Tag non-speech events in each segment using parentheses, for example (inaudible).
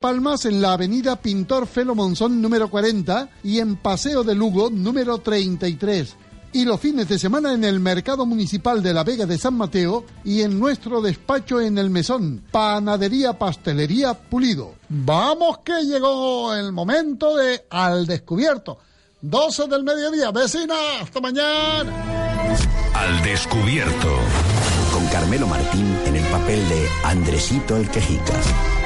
Palmas en la avenida Pintor Felo Monzón número 40 y en Paseo de Lugo número 33. Y los fines de semana en el Mercado Municipal de la Vega de San Mateo y en nuestro despacho en el Mesón, Panadería Pastelería Pulido. Vamos que llegó el momento de Al Descubierto. 12 del mediodía, vecina, hasta mañana. Al Descubierto. Con Carmelo Martín en el papel de Andresito el Quejica.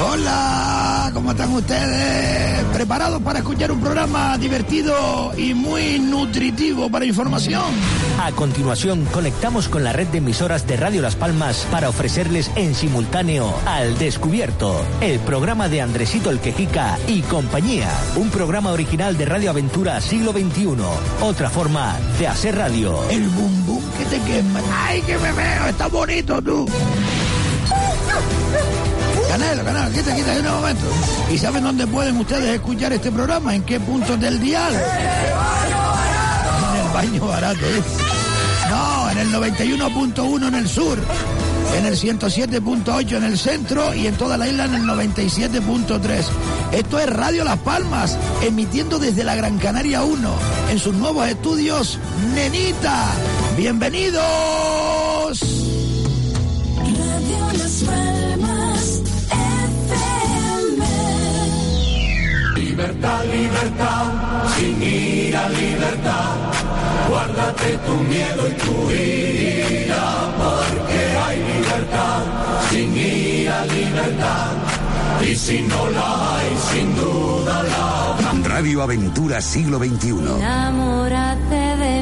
Hola, ¿cómo están ustedes? ¿Preparados para escuchar un programa divertido y muy nutritivo para información? A continuación, conectamos con la red de emisoras de Radio Las Palmas para ofrecerles en simultáneo Al Descubierto, el programa de Andresito el Quejica y compañía. Un programa original de Radio Aventura Siglo XXI. Otra forma de hacer radio. El bum bum que te quema. ¡Ay, que me veo! ¡Está bonito tú! Canelo, Canelo, quita, quita, un momento. ¿Y saben dónde pueden ustedes escuchar este programa? ¿En qué puntos del dial? En el baño barato, ¿eh? No, en el 91.1 en el sur, en el 107.8 en el centro y en toda la isla en el 97.3. Esto es Radio Las Palmas, emitiendo desde la Gran Canaria 1, en sus nuevos estudios, Nenita. ¡Bienvenidos! Libertad, libertad, sin ira, libertad. Guárdate tu miedo y tu ira, porque hay libertad, sin ira, libertad. Y si no la hay, sin duda la habrá. Radio Aventura Siglo XXI. Enamórate de mí.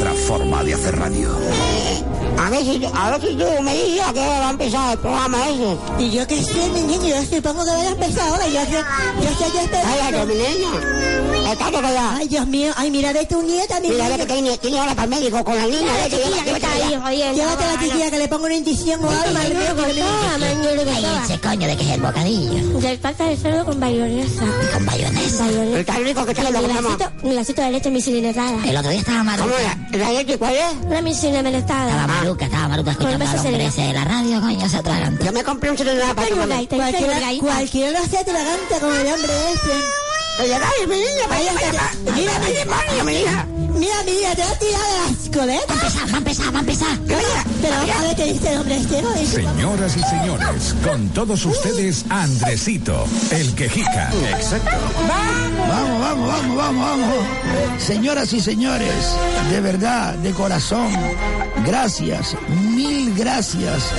Otra forma de hacer radio. A ver si, a ver si tú me dices hora va a empezar el programa ese. Y yo qué sé, mi niño, yo supongo que va a empezar ahora. Yo, yo, yo estoy ya esperando. Ay, ay, mi que ya. Ay, Dios mío, ay, mira de tu nieta, mi Mira, niño. ve que tiene, tiene ahora para el médico con la niña. Mira, ve que chiquilla, que está ahí, jodiendo. Llévate a la chiquilla que le pongo una inyección o algo. al mío, que le- Ay, ese coño de que es el bocadillo. Del pata de cerdo con bayonesa. Con bayonesa. Bayonesa. Está rico que tiene lo que llama. Glacito- glacito de leche misilinetada. El otro día estaba maluca. ¿Cómo era? ¿La leche cuál es? Una misilinetada. Estaba maluca, estaba maluca Con escuchando al hombre ese de la radio, coño, se atraganta. Yo me compré un celular para mamá. Cualquiera, cualquiera lo hace atragante como el hombre este. Oye, dale, mi niña, vaya, Mira, demonio, mi hija. Mira, mira, te va a tirar de las coletas. Va a empezar, va a empezar, va a empezar. Pero a ver qué dice el hombre este, ¿no? Dice, Señoras y señores, con todos ustedes, Andresito, el quejica. Exacto. Vamos, vamos, vamos, vamos, vamos. Señoras y señores, de verdad, de corazón, gracias, mil gracias,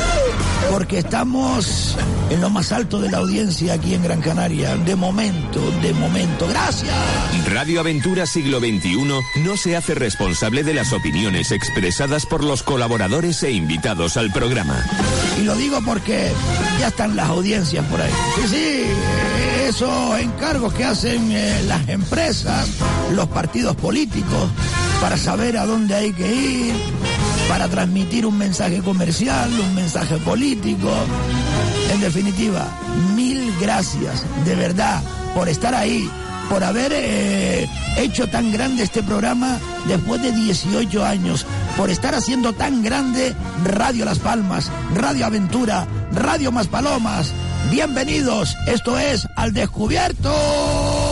porque estamos en lo más alto de la audiencia aquí en Gran Canaria. De momento, de momento. Gracias. Radio Aventura Siglo XXI no se hace responsable de las opiniones expresadas por los colaboradores e invitados al programa. Y lo digo porque ya están las audiencias por ahí. Sí, sí, esos encargos que hacen eh, las empresas, los partidos políticos, para saber a dónde hay que ir, para transmitir un mensaje comercial, un mensaje político. En definitiva, mil gracias, de verdad, por estar ahí, por haber eh, hecho tan grande este programa después de 18 años, por estar haciendo tan grande Radio Las Palmas, Radio Aventura, Radio Más Palomas. Bienvenidos, esto es Al Descubierto.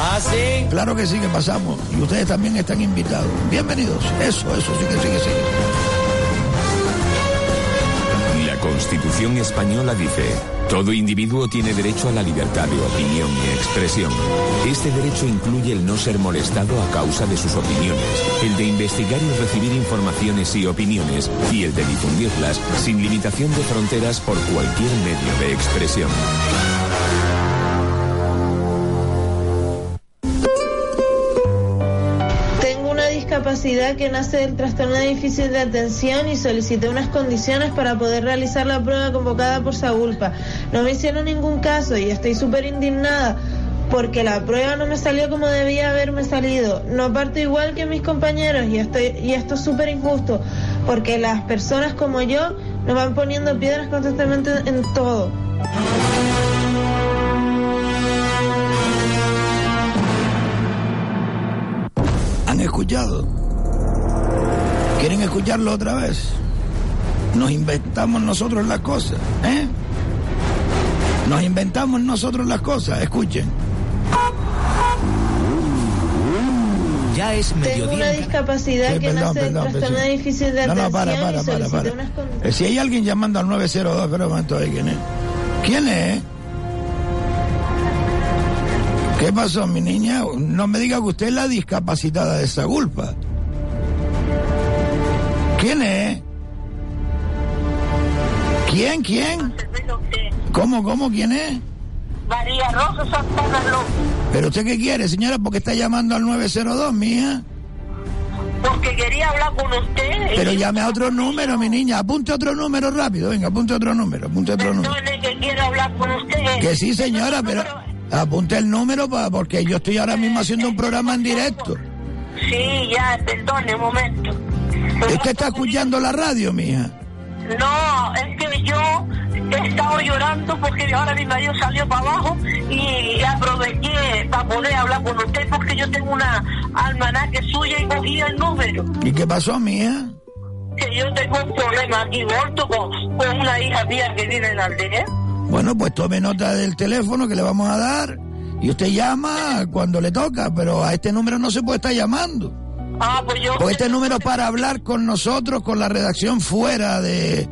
Ah, sí. Claro que sí que pasamos y ustedes también están invitados. Bienvenidos, eso, eso, sí que sí que sí. La Constitución española dice, todo individuo tiene derecho a la libertad de opinión y expresión. Este derecho incluye el no ser molestado a causa de sus opiniones, el de investigar y recibir informaciones y opiniones, y el de difundirlas sin limitación de fronteras por cualquier medio de expresión. Discapacidad que nace del trastorno difícil de atención y solicité unas condiciones para poder realizar la prueba convocada por Sagulpa. No me hicieron ningún caso y estoy súper indignada porque la prueba no me salió como debía haberme salido. No parto igual que mis compañeros y, estoy, y esto es súper injusto porque las personas como yo nos van poniendo piedras constantemente en todo. ¿Han escuchado? ¿Quieren escucharlo otra vez? Nos inventamos nosotros las cosas, ¿eh? Nos inventamos nosotros las cosas, escuchen. Ya es Tengo una discapacidad Sí, que perdón, nace perdón, trastorno sí. de difícil de No, atención no, para, para, para, unas. Eh, Si hay alguien llamando al 902, espera un momento, ahí, ¿quién es? ¿Quién es? ¿Qué pasó, mi niña? No me diga que usted es la discapacitada de esa culpa. ¿Quién es? ¿Quién, quién? ¿Cómo, cómo, quién es? María Rosa Santana López, ¿Pero usted qué quiere, señora? ¿Por qué está llamando al 902, mija? porque quería hablar con usted. Pero llame a otro número, mi niña. Apunte otro número rápido. Venga, apunte otro número. Apunte otro número. Que quiero hablar con usted. Que sí, señora, pero apunte el número pa- porque yo estoy ahora mismo haciendo un programa en directo. Sí, ya, perdone un momento. ¿Usted está escuchando la radio, mija? No, es que yo he estado llorando porque ahora mi marido salió para abajo y aproveché para poder hablar con usted porque yo tengo una almanaque suya y cogí el número. ¿Y qué pasó, mija? Que yo tengo un problema aquí, gordo, con, con una hija mía que vive en aldea. Bueno, pues tome nota del teléfono que le vamos a dar y usted llama cuando le toca, pero a este número no se puede estar llamando. Ah, pues yo... Pues este número para hablar con nosotros, con la redacción fuera de,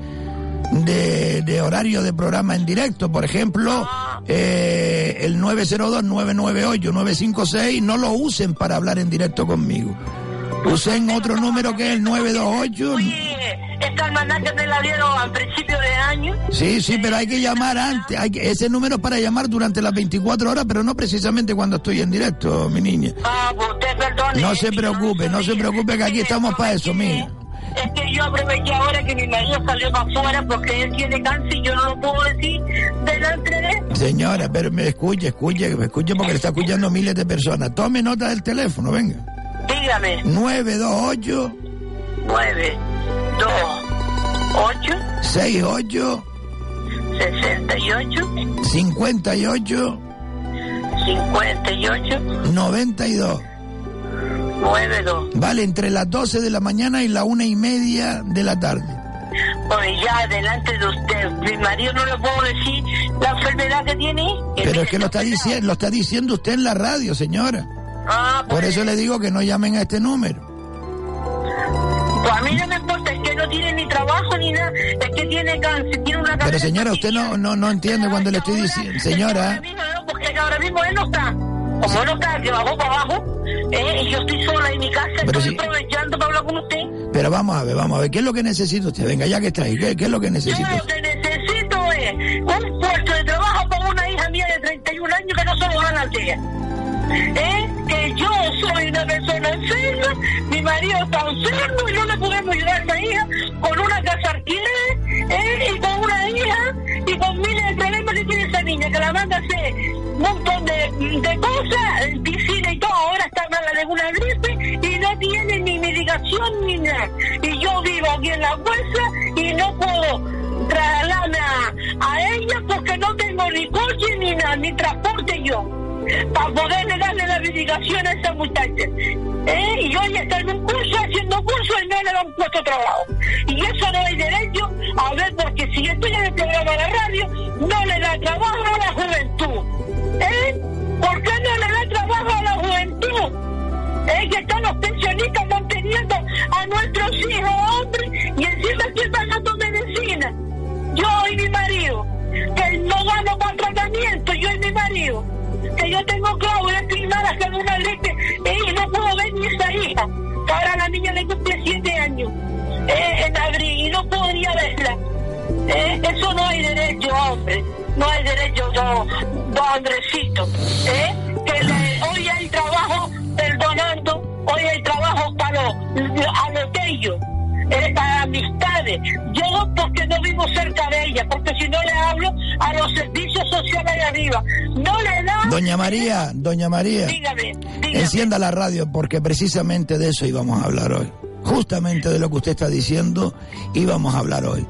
de, de horario de programa en directo. Por ejemplo, eh, el 902-998-956 no lo usen para hablar en directo conmigo. Usen otro número que es el 928. Esta almanaque me la dieron al principio de año. Sí, sí, pero hay que llamar antes. Hay que- ese número es para llamar durante las 24 horas, pero no precisamente cuando estoy en directo, mi niña. Ah, pues perdone. No se preocupe, no se preocupe que aquí estamos para eso, mija. Es que yo aproveché ahora que mi marido salió para afuera porque él tiene cáncer y yo no lo puedo decir delante de él. Señora, pero me escuche, escuche, me escuche porque le está escuchando miles de personas. Tome nota del teléfono, venga. Dígame. 928 9, 2, 8, 68 68, 58 58, 92. 9, 2. Vale, entre las 12 de la mañana y la una y media de la tarde. Pues ya delante de usted, mi marido no le puedo decir la enfermedad que tiene. Pero es que lo está diciendo, lo está diciendo usted en la radio, señora. Ah, Por eso le digo que no llamen a este número. Pues a mí no me importa, es que no tiene ni trabajo ni nada, es que tiene cáncer, tiene una Pero señora, usted no, no, no entiende cuando le estoy diciendo. Señora, Porque ahora mismo él no está. Como él no está, que bajó para abajo, eh, y yo estoy sola en mi casa, Pero estoy si- aprovechando para hablar con usted. pero vamos a ver, vamos a ver, ¿qué es lo que necesita usted? Venga, ya que está ahí, ¿qué, qué es lo que Yo necesita? lo que necesito es un puesto de trabajo para una hija mía de 31 años que no se lo van a. ¿Eh? Que yo soy una persona enferma, mi marido está enfermo y no le podemos ayudar a esa hija con una casa alquiler, ¿eh? Y con una hija y con miles de problemas que tiene esa niña, que la manda a hacer un montón de, de cosas, en piscina y todo, ahora está mala de una gripe y no tiene ni medicación ni nada. Y yo vivo aquí en la fuerza y no puedo trasladarme a, a ella porque no tengo ni coche ni nada, ni transporte yo para poderle darle la medicación a esa muchacha. ¿Eh? Y hoy está en un curso, haciendo curso y no le dan puesto trabajo. Y eso no hay derecho a ver, porque si yo estoy en el programa de la radio, no le da trabajo a la juventud. ¿Eh? ¿Por qué no le da trabajo a la juventud? ¿Eh? Que están los pensionistas manteniendo a nuestros hijos hombres y encima estoy pagando medicina. Yo y mi marido, que no gano para tratamiento, yo y mi marido que yo tengo clavos inclinadas con una eh, y no puedo ver ni esa hija. Ahora la niña le cumple siete años eh, en abril y no podría verla. Eh, eso no hay derecho, hombre. No hay derecho, don, don Andresito. Eh, que le- hoy hay trabajo perdonando, hoy hay trabajo para los, cariño, eh, a amistades. Yo porque no vivo cerca de ella, porque si no le hablo a los servicios sociales de arriba. No le da... Doña María, doña María, Dígame, dígame. encienda la radio porque precisamente de eso íbamos a hablar hoy. Justamente de lo que usted está diciendo íbamos a hablar hoy.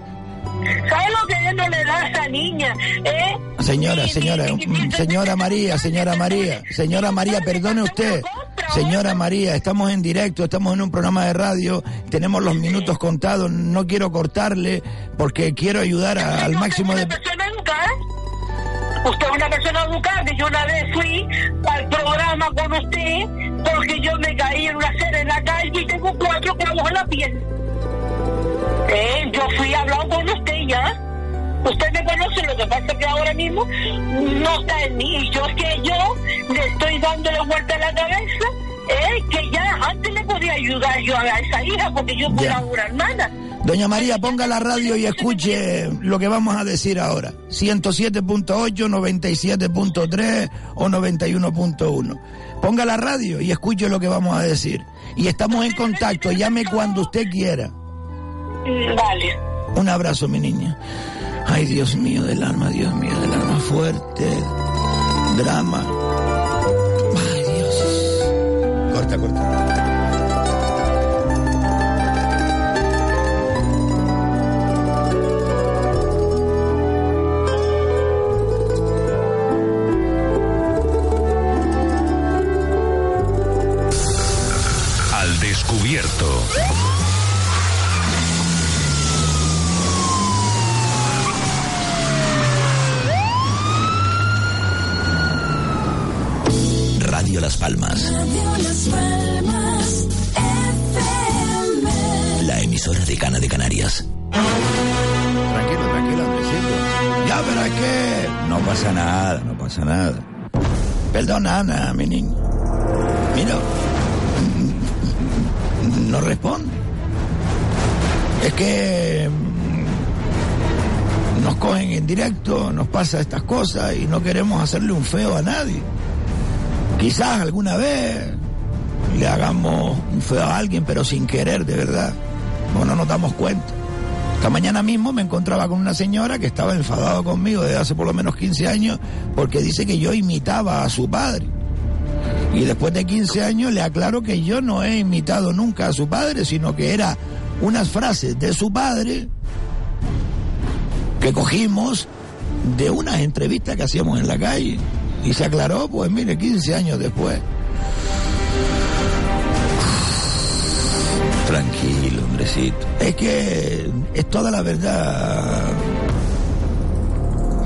¿Sabe lo que él no le da a esa niña? ¿Eh? Señora, Ni- señora, ni- ni- mm, señora María, señora María, señora María, perdone usted. Señora María, estamos en directo, estamos en un programa de radio, tenemos los minutos contados, no quiero cortarle porque quiero ayudar a- al máximo de... persona educada. Usted es una persona educada. Yo una vez fui al programa con usted porque yo me caí en una acera en la calle y tengo cuatro clavos en la piel. Eh, yo fui a hablar con usted ya. Usted me conoce, lo que pasa es que ahora mismo no está en mí. Y yo es que yo le estoy dando la vuelta a la cabeza, eh, que ya antes le podía ayudar yo a esa hija porque yo fui Ya. a una hermana. Doña María, ponga la radio y escuche lo que vamos a decir ahora. 107.8, 97.3 o 91.1. Ponga la radio y escuche lo que vamos a decir. Y estamos en contacto, llame cuando usted quiera. Mm, Vale. Un abrazo, mi niña. Ay, Dios mío del alma, Dios mío del alma. Fuerte. Drama. Ay, Dios. Corta, corta. Ana, mi niño. Mira, no responde. Es que mm, nos cogen en directo, nos pasa estas cosas y no queremos hacerle un feo a nadie. Quizás alguna vez le hagamos un feo a alguien, pero sin querer, de verdad. No nos damos cuenta. Esta mañana mismo me encontraba con una señora que estaba enfadada conmigo desde hace por lo menos 15 años porque dice que yo imitaba a su padre. Y después de 15 años le aclaro que yo no he imitado nunca a su padre, sino que era unas frases de su padre que cogimos de unas entrevistas que hacíamos en la calle. Y se aclaró, pues mire, 15 años después. Tranquilo, hombrecito. Es que es toda la verdad.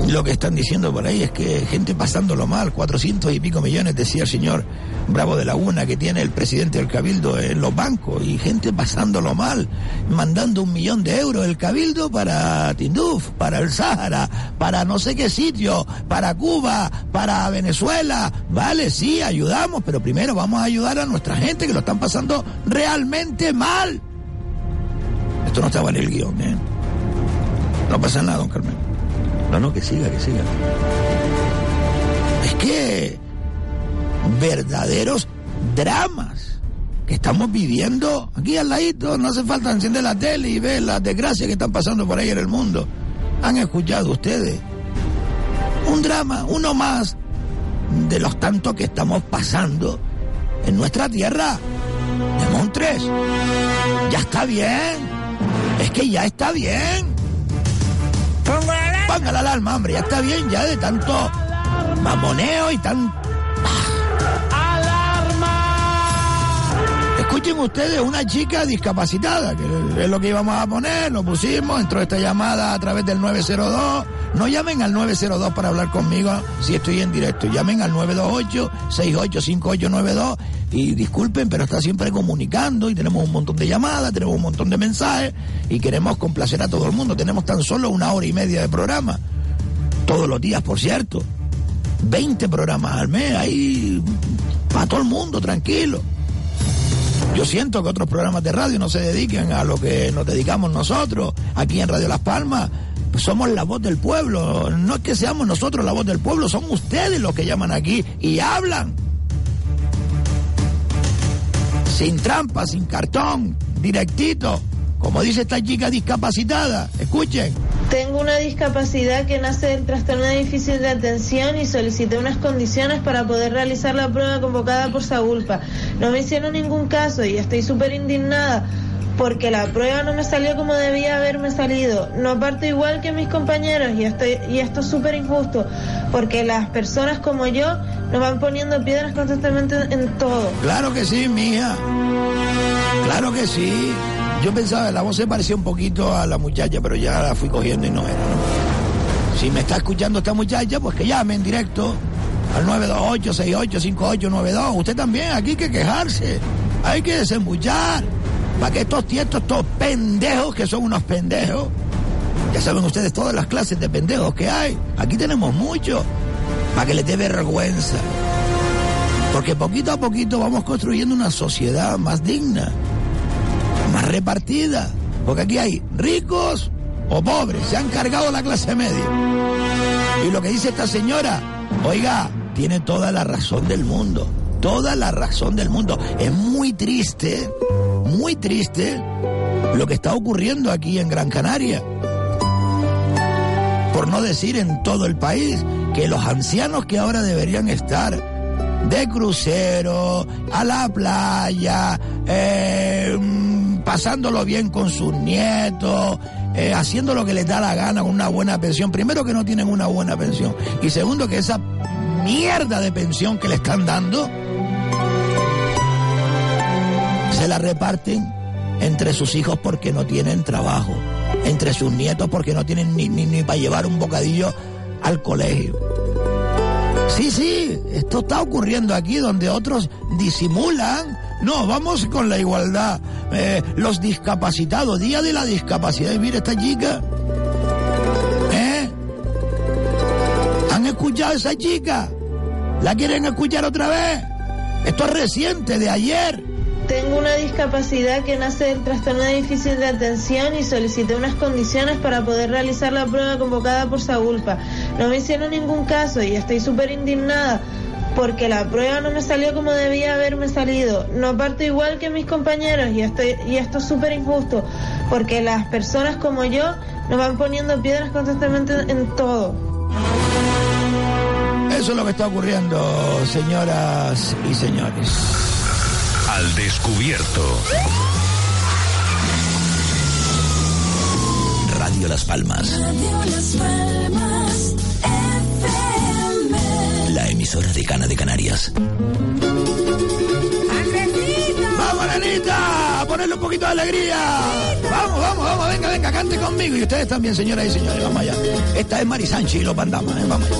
Lo que están diciendo por ahí es que gente pasándolo mal, 400 y pico millones, decía el señor Bravo de Laguna, que tiene el presidente del Cabildo en los bancos, y gente pasándolo mal, mandando un millón de euros el Cabildo para Tinduf, para el Sáhara, para no sé qué sitio, para Cuba, para Venezuela. Vale, sí, ayudamos, pero primero vamos a ayudar a nuestra gente que lo están pasando realmente mal. Esto no estaba en el guion, ¿eh? No pasa nada, don Carmen. No, no, que siga, que siga. Es que verdaderos dramas que estamos viviendo aquí al ladito, no hace falta encender la tele y ver las desgracias que están pasando por ahí en el mundo. ¿Han escuchado ustedes? Un drama, uno más de los tantos que estamos pasando en nuestra tierra de Montres. Ya está bien. Es que ya está bien. Ponga la alarma, hombre, ya está bien ya de tanto mamoneo y tan... Escuchen ustedes una chica discapacitada, que es lo que íbamos a poner, lo pusimos, entró esta llamada a través del 902. No llamen al 902 para hablar conmigo si estoy en directo, llamen al 928-685892 y disculpen, pero está siempre comunicando y tenemos un montón de llamadas, tenemos un montón de mensajes y queremos complacer a todo el mundo. Tenemos tan solo una hora y media de programa, todos los días, por cierto. 20 programas al mes, ahí para todo el mundo, tranquilo. Yo siento que otros programas de radio no se dediquen a lo que nos dedicamos nosotros, aquí en Radio Las Palmas. Pues somos la voz del pueblo. No es que seamos nosotros la voz del pueblo, son ustedes los que llaman aquí y hablan. Sin trampa, sin cartón. directito, como dice esta chica discapacitada. Escuchen. Tengo una discapacidad que nace del trastorno difícil de atención y solicité unas condiciones para poder realizar la prueba convocada por Sagulpa. No me hicieron ningún caso y estoy súper indignada porque la prueba no me salió como debía haberme salido. No parto igual que mis compañeros y, estoy, y esto es súper injusto porque las personas como yo nos van poniendo piedras constantemente en todo. Claro que sí, mía. Claro que sí. Yo pensaba, la voz se parecía un poquito a la muchacha, pero ya la fui cogiendo y no era. ¿no? Si me está escuchando esta muchacha, pues que llame en directo al 928-685892. Usted también, aquí hay que quejarse. Hay que desembuchar. Para que estos tietos, estos pendejos, que son unos pendejos, ya saben ustedes todas las clases de pendejos que hay. Aquí tenemos muchos. Para que les dé vergüenza. Porque poquito a poquito vamos construyendo una sociedad más digna más repartida. Porque aquí hay ricos o pobres, se han cargado la clase media. Y lo que dice esta señora, oiga, tiene toda la razón del mundo, toda la razón del mundo. Es muy triste, muy triste lo que está ocurriendo aquí en Gran Canaria. Por no decir en todo el país, que los ancianos que ahora deberían estar de crucero, a la playa, eh, pasándolo bien con sus nietos, eh, haciendo lo que les da la gana con una buena pensión. Primero que no tienen una buena pensión. Y segundo que esa mierda de pensión que le están dando se la reparten entre sus hijos porque no tienen trabajo, entre sus nietos porque no tienen ni, ni, ni para llevar un bocadillo al colegio. Sí, sí, esto está ocurriendo aquí donde otros disimulan. No, vamos con la igualdad. Eh, los discapacitados, día de la discapacidad. Y mira esta chica. ¿Eh? ¿Han escuchado a esa chica? ¿La quieren escuchar otra vez? Esto es reciente, de ayer. Una discapacidad que nace del trastorno difícil de atención y solicité unas condiciones para poder realizar la prueba convocada por Sagulpa. No me hicieron ningún caso y estoy súper indignada porque la prueba no me salió como debía haberme salido. No parto igual que mis compañeros y, estoy, y esto es súper injusto porque las personas como yo nos van poniendo piedras constantemente en todo. Eso es lo que está ocurriendo, señoras y señores. Al descubierto. Radio Las Palmas. Radio Las Palmas FM. La emisora de Cana de Canarias. ¡Vamos, Anita! A ponerle un poquito de alegría. Vamos, vamos, vamos, venga, venga, cante conmigo. Y ustedes también, señoras y señores, vamos allá. Esta es Mari Sánchez y los Bandamas, ¿eh? vamos allá.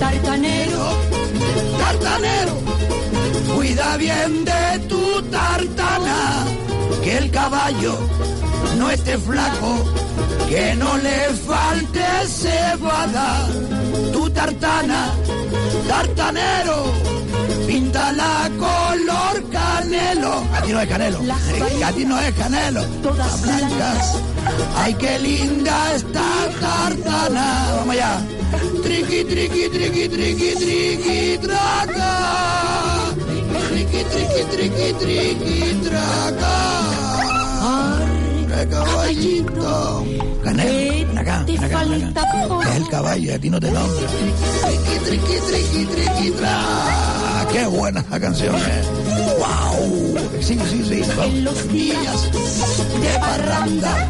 Tartanero. Tartanero, cuida bien de tu tartana, que el caballo no esté flaco, que no le falte cebada. Tu tartana, tartanero, píntala color canelo. A ti no es canelo, a ti no es canelo. Todas blancas. Ay, qué linda esta tartana. Vamos allá. Triqui, triqui, triqui, triqui, triqui, traca. Triqui, triqui, triqui, triqui, traca. ¡Qué caballito! Canelo, ven acá, acá. Es el caballo, a ti no te nombra. Triqui, triqui, triqui, triqui, tra. ¡Qué buena esa canción, eh! ¡Wow! Sí, sí, sí. En los días de parranda,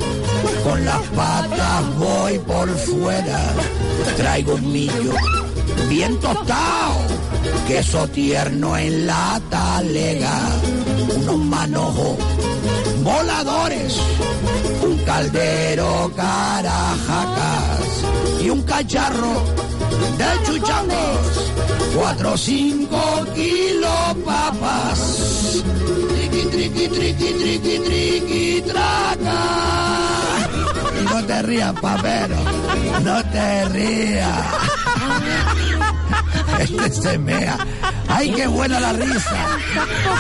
con las patas voy por fuera. Traigo un millo bien tostado, queso tierno en la talega, unos manojos voladores, un caldero carajacas y un cacharro de chuchangos, cuatro cinco kilos papas. Triqui, triqui, triqui, triqui, triqui, traca. No te rías, papero, no te rías. Este (laughs) se mea. ¡Ay, qué buena la risa!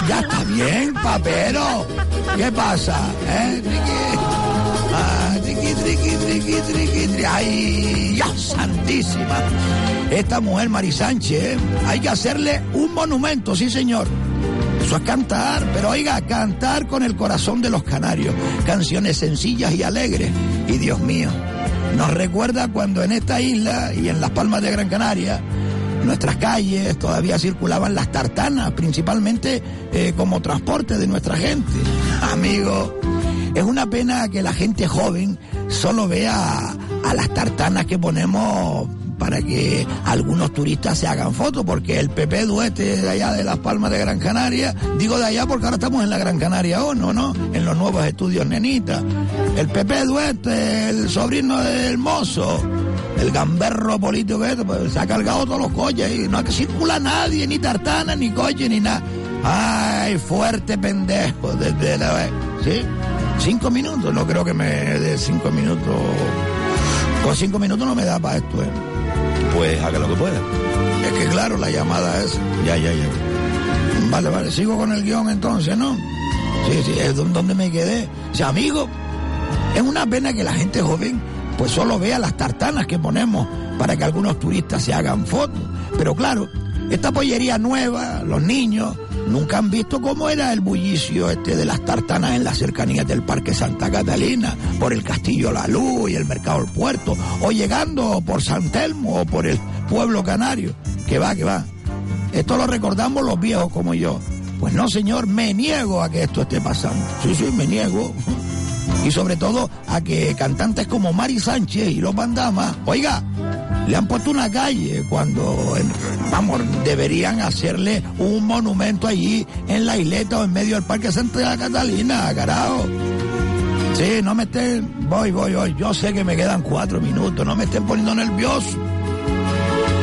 Ya está bien, papero. ¿Qué pasa? ¿Eh? Triqui. Ah, triqui, triqui, triqui, triqui, triqui. ¡Ay, Dios santísima! Esta mujer, Mari Sánchez, hay que hacerle un monumento, sí, señor. Eso es cantar, pero oiga, cantar con el corazón de los canarios. Canciones sencillas y alegres. Y Dios mío, nos recuerda cuando en esta isla y en las Palmas de Gran Canaria, nuestras calles todavía circulaban las tartanas, principalmente eh, como transporte de nuestra gente. Amigo, es una pena que la gente joven solo vea a las tartanas que ponemos para que algunos turistas se hagan fotos, porque el Pepe Duete de allá de Las Palmas de Gran Canaria, digo de allá porque ahora estamos en la Gran Canaria o no, ¿no? En los nuevos estudios Nenita. El Pepe Duete, el sobrino del mozo, el gamberro político este, pues, se ha cargado todos los coches y no circula nadie, ni tartana, ni coche, ni nada. Ay, fuerte pendejo, desde la vez. ¿Sí? Cinco minutos, no creo que me dé cinco minutos. Con cinco minutos no me da para esto, ¿eh? Pues haga lo que pueda. Es que claro, la llamada es. Ya, ya, ya. Vale, vale, sigo con el guion entonces, ¿no? Sí, sí, es donde me quedé. O sea, amigo, es una pena que la gente joven pues solo vea las tartanas que ponemos para que algunos turistas se hagan fotos. Pero claro, esta pollería nueva, los niños, nunca han visto cómo era el bullicio este de las tartanas en las cercanías del Parque Santa Catalina, por el Castillo La Luz y el Mercado del Puerto, o llegando por San Telmo o por el Pueblo Canario. Que va, que va. Esto lo recordamos los viejos como yo. Pues no, señor, me niego a que esto esté pasando. Sí, sí, me niego. Y sobre todo a que cantantes como Mari Sánchez y los Bandamas, oiga, le han puesto una calle cuando, vamos, deberían hacerle un monumento allí en la isleta o en medio del Parque Santa Catalina, carajo. Sí, no me estén, voy, voy, voy, yo sé que me quedan cuatro minutos, no me estén poniendo nervioso.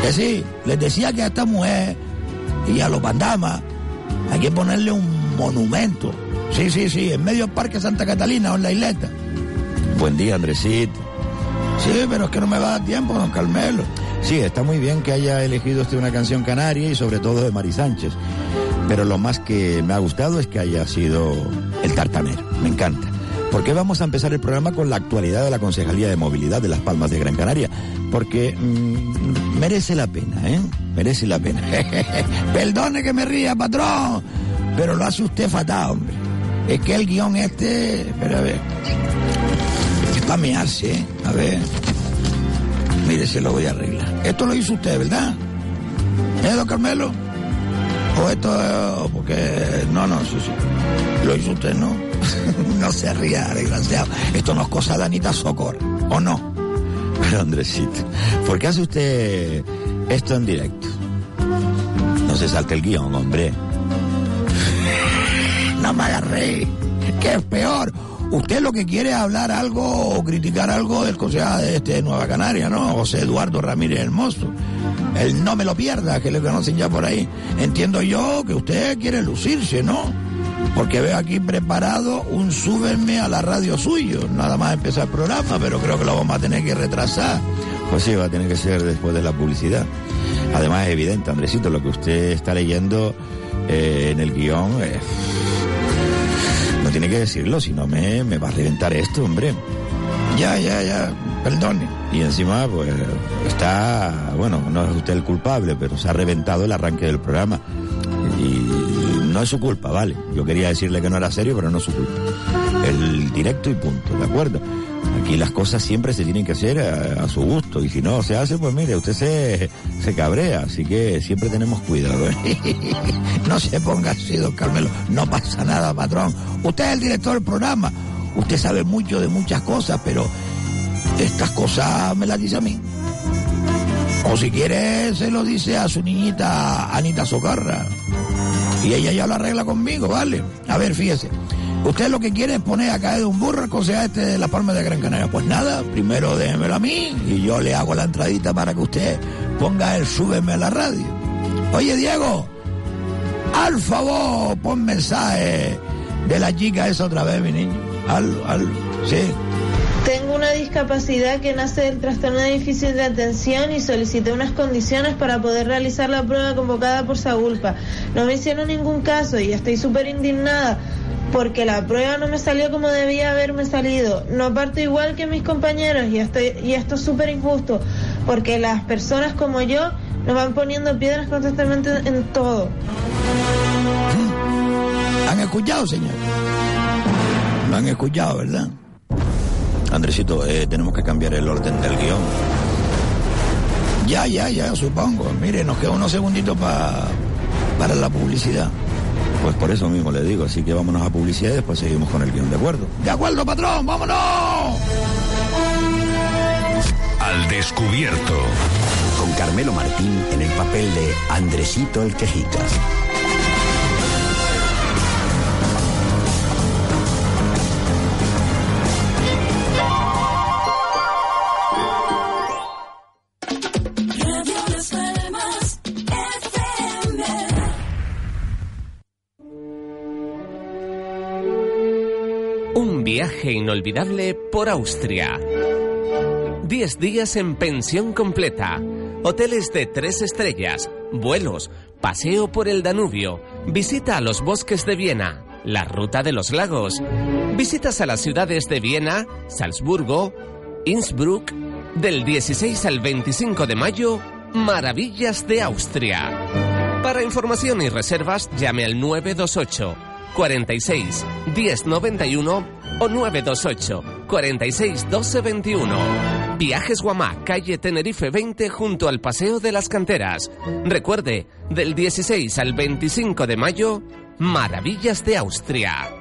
Que sí, les decía que a esta mujer y a los bandamas hay que ponerle un monumento. Sí, sí, sí, en medio del Parque Santa Catalina o en la isleta. Buen día, Andresito. Sí, pero es que no me va a dar tiempo, don Carmelo. Sí, está muy bien que haya elegido usted una canción canaria y sobre todo de Mari Sánchez. Pero lo más que me ha gustado es que haya sido el tartanero. Me encanta. Porque vamos a empezar el programa con la actualidad de la Concejalía de Movilidad de Las Palmas de Gran Canaria. Porque mmm, merece la pena, ¿eh? Merece la pena. (laughs) Perdone que me ría, patrón. Pero lo hace usted fatal, hombre. Es que el guion este. Pero a ver. Es para mearse, ¿eh? A ver. Mire, se lo voy a arreglar. Esto lo hizo usted, ¿verdad? ¿Eh, don Carmelo? O esto. Porque. No, no, sí, sí. Lo hizo usted, ¿no? (laughs) no se ría, desgraciado. Esto no es cosa de Anita Socor, ¿o no? Pero Andresito, ¿por qué hace usted esto en directo? No se salte el guion, hombre. No me agarré. ¿Qué es peor? Usted lo que quiere es hablar algo o criticar algo del concejal de este Nueva Canaria, ¿no? José Eduardo Ramírez Hermoso. El no me lo pierda, que le conocen ya por ahí. Entiendo yo que usted quiere lucirse, ¿no? Porque veo aquí preparado un súbeme a la radio suyo. Nada más empezar el programa, pero creo que lo vamos a tener que retrasar. Pues sí, va a tener que ser después de la publicidad. Además es evidente, Andresito, lo que usted está leyendo eh, en el guion. Eh, no tiene que decirlo, si no me, me va a reventar esto, hombre. Ya, ya, ya, perdone. Y encima, pues, está, bueno, no es usted el culpable, pero se ha reventado el arranque del programa. Y no es su culpa, vale. Yo quería decirle que no era serio, pero no es su culpa. El directo y punto, ¿de acuerdo? Aquí las cosas siempre se tienen que hacer a, a, su gusto y si no se hace, pues mire, usted se, se cabrea, así que siempre tenemos cuidado. ¿eh? (laughs) no se ponga así, don Carmelo, no pasa nada, patrón. Usted es el director del programa, usted sabe mucho de muchas cosas, pero estas cosas me las dice a mí. O si quiere, se lo dice a su niñita Anita Socarra. Y ella ya lo arregla conmigo, ¿vale? A ver, fíjese. Usted lo que quiere es poner a caer de un burro el este de la Palma de Gran Canaria. Pues nada, primero déjemelo a mí y yo le hago la entradita para que usted ponga el súbeme a la radio. Oye, Diego, al favor, pon mensaje de la chica esa otra vez, mi niño. Algo, algo, sí. Tengo una discapacidad que nace del trastorno difícil de atención y solicité unas condiciones para poder realizar la prueba convocada por Sagulpa. No me hicieron ningún caso y estoy súper indignada porque la prueba no me salió como debía haberme salido. No parto igual que mis compañeros y, estoy, y esto es súper injusto, porque las personas como yo nos van poniendo piedras constantemente en todo. ¿Han escuchado, señor? Lo han escuchado, ¿verdad? Andresito, eh, tenemos que cambiar el orden del guion. Ya, ya, ya, supongo. Mire, nos queda unos segunditos pa- para la publicidad. Pues por eso mismo le digo, así que vámonos a publicidad y después seguimos con el guion, ¿de acuerdo? De acuerdo, patrón, vámonos. Al descubierto. Con Carmelo Martín en el papel de Andresito el Quejica. Inolvidable por Austria. 10 días en pensión completa. Hoteles de tres estrellas, vuelos, paseo por el Danubio, visita a los bosques de Viena, la ruta de los lagos, visitas a las ciudades de Viena, Salzburgo, Innsbruck, del 16 al 25 de mayo, Maravillas de Austria. Para información y reservas, llame al 928 46 1091 o 928 46 12 21. Viajes Guamá, calle Tenerife 20 junto al Paseo de las Canteras. Recuerde, del 16 al 25 de mayo, Maravillas de Austria.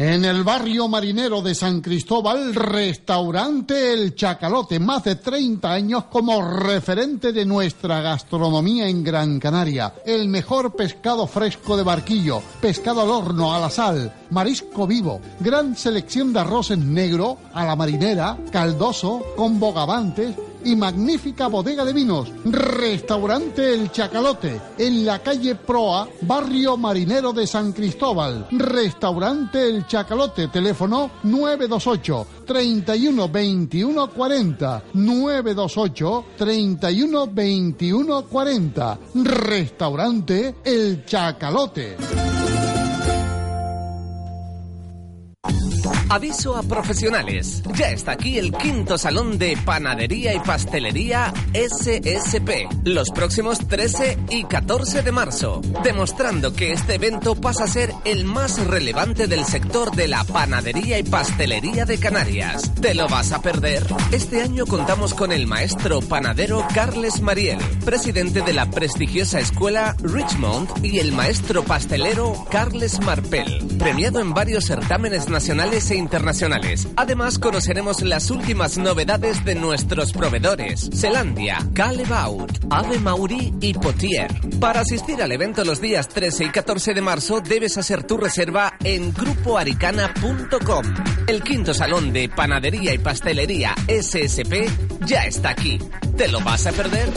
En el barrio marinero de San Cristóbal, restaurante El Chacalote, más de 30 años como referente de nuestra gastronomía en Gran Canaria. El mejor pescado fresco de barquillo, pescado al horno, a la sal, marisco vivo, gran selección de arroces negro, a la marinera, caldoso, con bogavantes y magnífica bodega de vinos. Restaurante El Chacalote, en la calle Proa, barrio marinero de San Cristóbal. Restaurante El Chacalote, teléfono 928 31 21 40. 928 31 21 40. Restaurante El Chacalote. Aviso a profesionales. Ya está aquí el quinto salón de panadería y pastelería SSP. Los próximos 13 y 14 de marzo. Demostrando que este evento pasa a ser el más relevante del sector de la panadería y pastelería de Canarias. ¿Te lo vas a perder? Este año contamos con el maestro panadero Carles Mariel, presidente de la prestigiosa escuela Richmond y el maestro pastelero Carles Marpel, premiado en varios certámenes nacionales e internacionales. Además, conoceremos las últimas novedades de nuestros proveedores: Zelandia, Calebaut, Ave Mauri y Potier. Para asistir al evento los días 13 y 14 de marzo, debes hacer tu reserva en grupoaricana.com. El quinto salón de panadería y pastelería SSP ya está aquí. ¿Te lo vas a perder?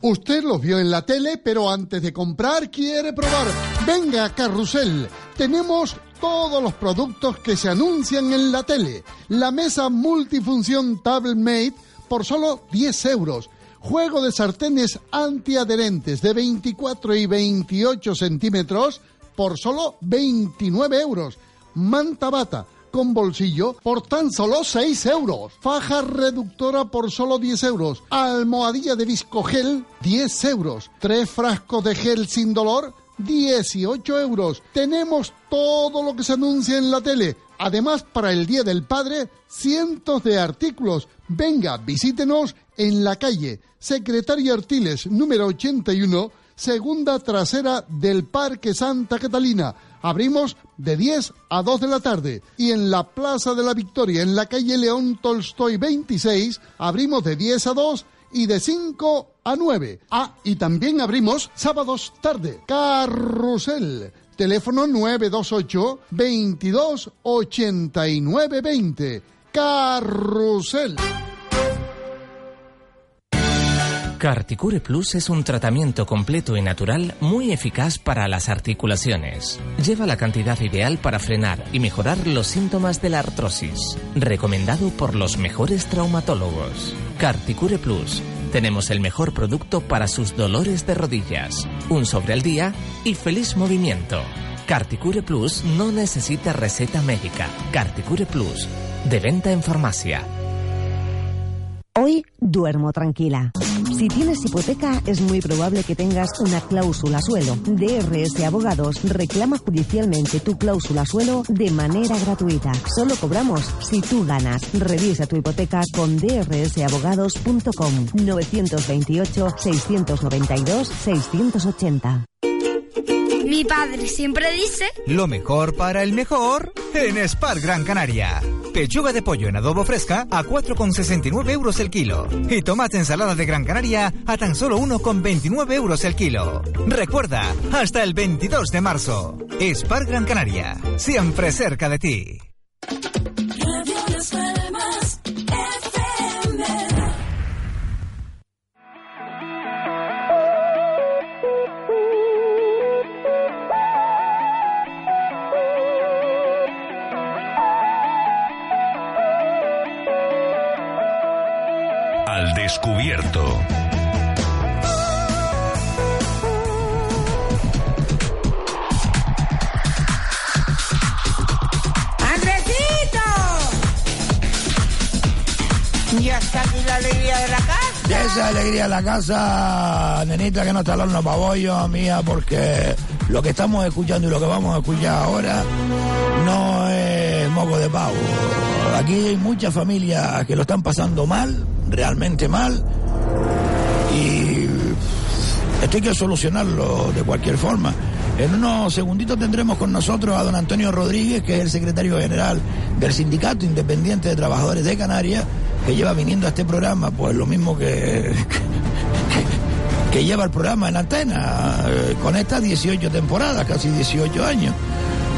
Usted los vio en la tele, pero antes de comprar quiere probar. Venga, Carrusel. Tenemos todos los productos que se anuncian en la tele. La mesa multifunción TableMate por solo 10 euros. Juego de sartenes antiadherentes de 24 y 28 centímetros por solo 29 euros. Manta bata con bolsillo por tan solo 6 euros. Faja reductora por solo 10 euros. Almohadilla de viscogel 10 euros. Tres frascos de gel sin dolor 18 euros. Tenemos todo lo que se anuncia en la tele. Además, para el Día del Padre, cientos de artículos. Venga, visítenos en la calle Secretario Artiles número 81, segunda trasera del Parque Santa Catalina. Abrimos de 10 a 2 de la tarde y en la Plaza de la Victoria, en la calle León Tolstoy 26, abrimos de 10 a 2 y de 5 a 9. Ah, y también abrimos sábados tarde. Carrusel. Teléfono 928 22 89 20. Carrusel. Carticure Plus es un tratamiento completo y natural muy eficaz para las articulaciones. Lleva la cantidad ideal para frenar y mejorar los síntomas de la artrosis. Recomendado por los mejores traumatólogos. Carticure Plus. Tenemos el mejor producto para sus dolores de rodillas. Un sobre al día y feliz movimiento. Carticure Plus no necesita receta médica. Carticure Plus. De venta en farmacia. Hoy duermo tranquila. Si tienes hipoteca, es muy probable que tengas una cláusula suelo. DRS Abogados reclama judicialmente tu cláusula suelo de manera gratuita. Solo cobramos si tú ganas. Revisa tu hipoteca con drsabogados.com 928 692 680. Mi padre siempre dice... Lo mejor para el mejor en Spar Gran Canaria. Pechuga de pollo en adobo fresca a 4,69 euros el kilo. Y tomate ensalada de Gran Canaria a tan solo 1,29 euros el kilo. Recuerda, hasta el 22 de marzo. Spar Gran Canaria, siempre cerca de ti. Descubierto. ¡Andresito! Ya está aquí la alegría de la casa. Ya esa alegría de la casa, nenita, que no está el horno pabollo, mía, porque lo que estamos escuchando y lo que vamos a escuchar ahora no es moco de pavo. Aquí hay muchas familias que lo están pasando mal, realmente mal, y esto hay que solucionarlo de cualquier forma. En unos segunditos tendremos con nosotros a don Antonio Rodríguez, que es el secretario general del Sindicato Independiente de Trabajadores de Canarias, que lleva viniendo a este programa, pues lo mismo que, que, que lleva el programa en antena, eh, con estas 18 temporadas, casi 18 años.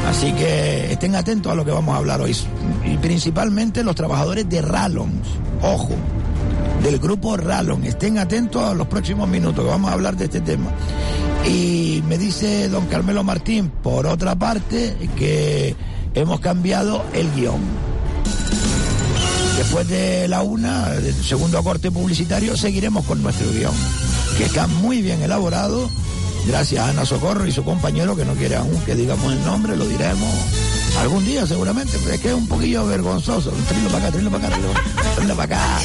Así que estén atentos a lo que vamos a hablar hoy. Y principalmente los trabajadores de Rallons. Ojo, del grupo Rallon. Estén atentos a los próximos minutos que vamos a hablar de este tema. Y me dice don Carmelo Martín, por otra parte, que hemos cambiado el guion. Después de la una, del segundo corte publicitario, seguiremos con nuestro guion, que está muy bien elaborado, gracias a Ana Socorro y su compañero, que no quiere aún que digamos el nombre, lo diremos algún día seguramente, pero es que es un poquillo vergonzoso. Tráelo para acá, tráelo para acá, tráelo para acá.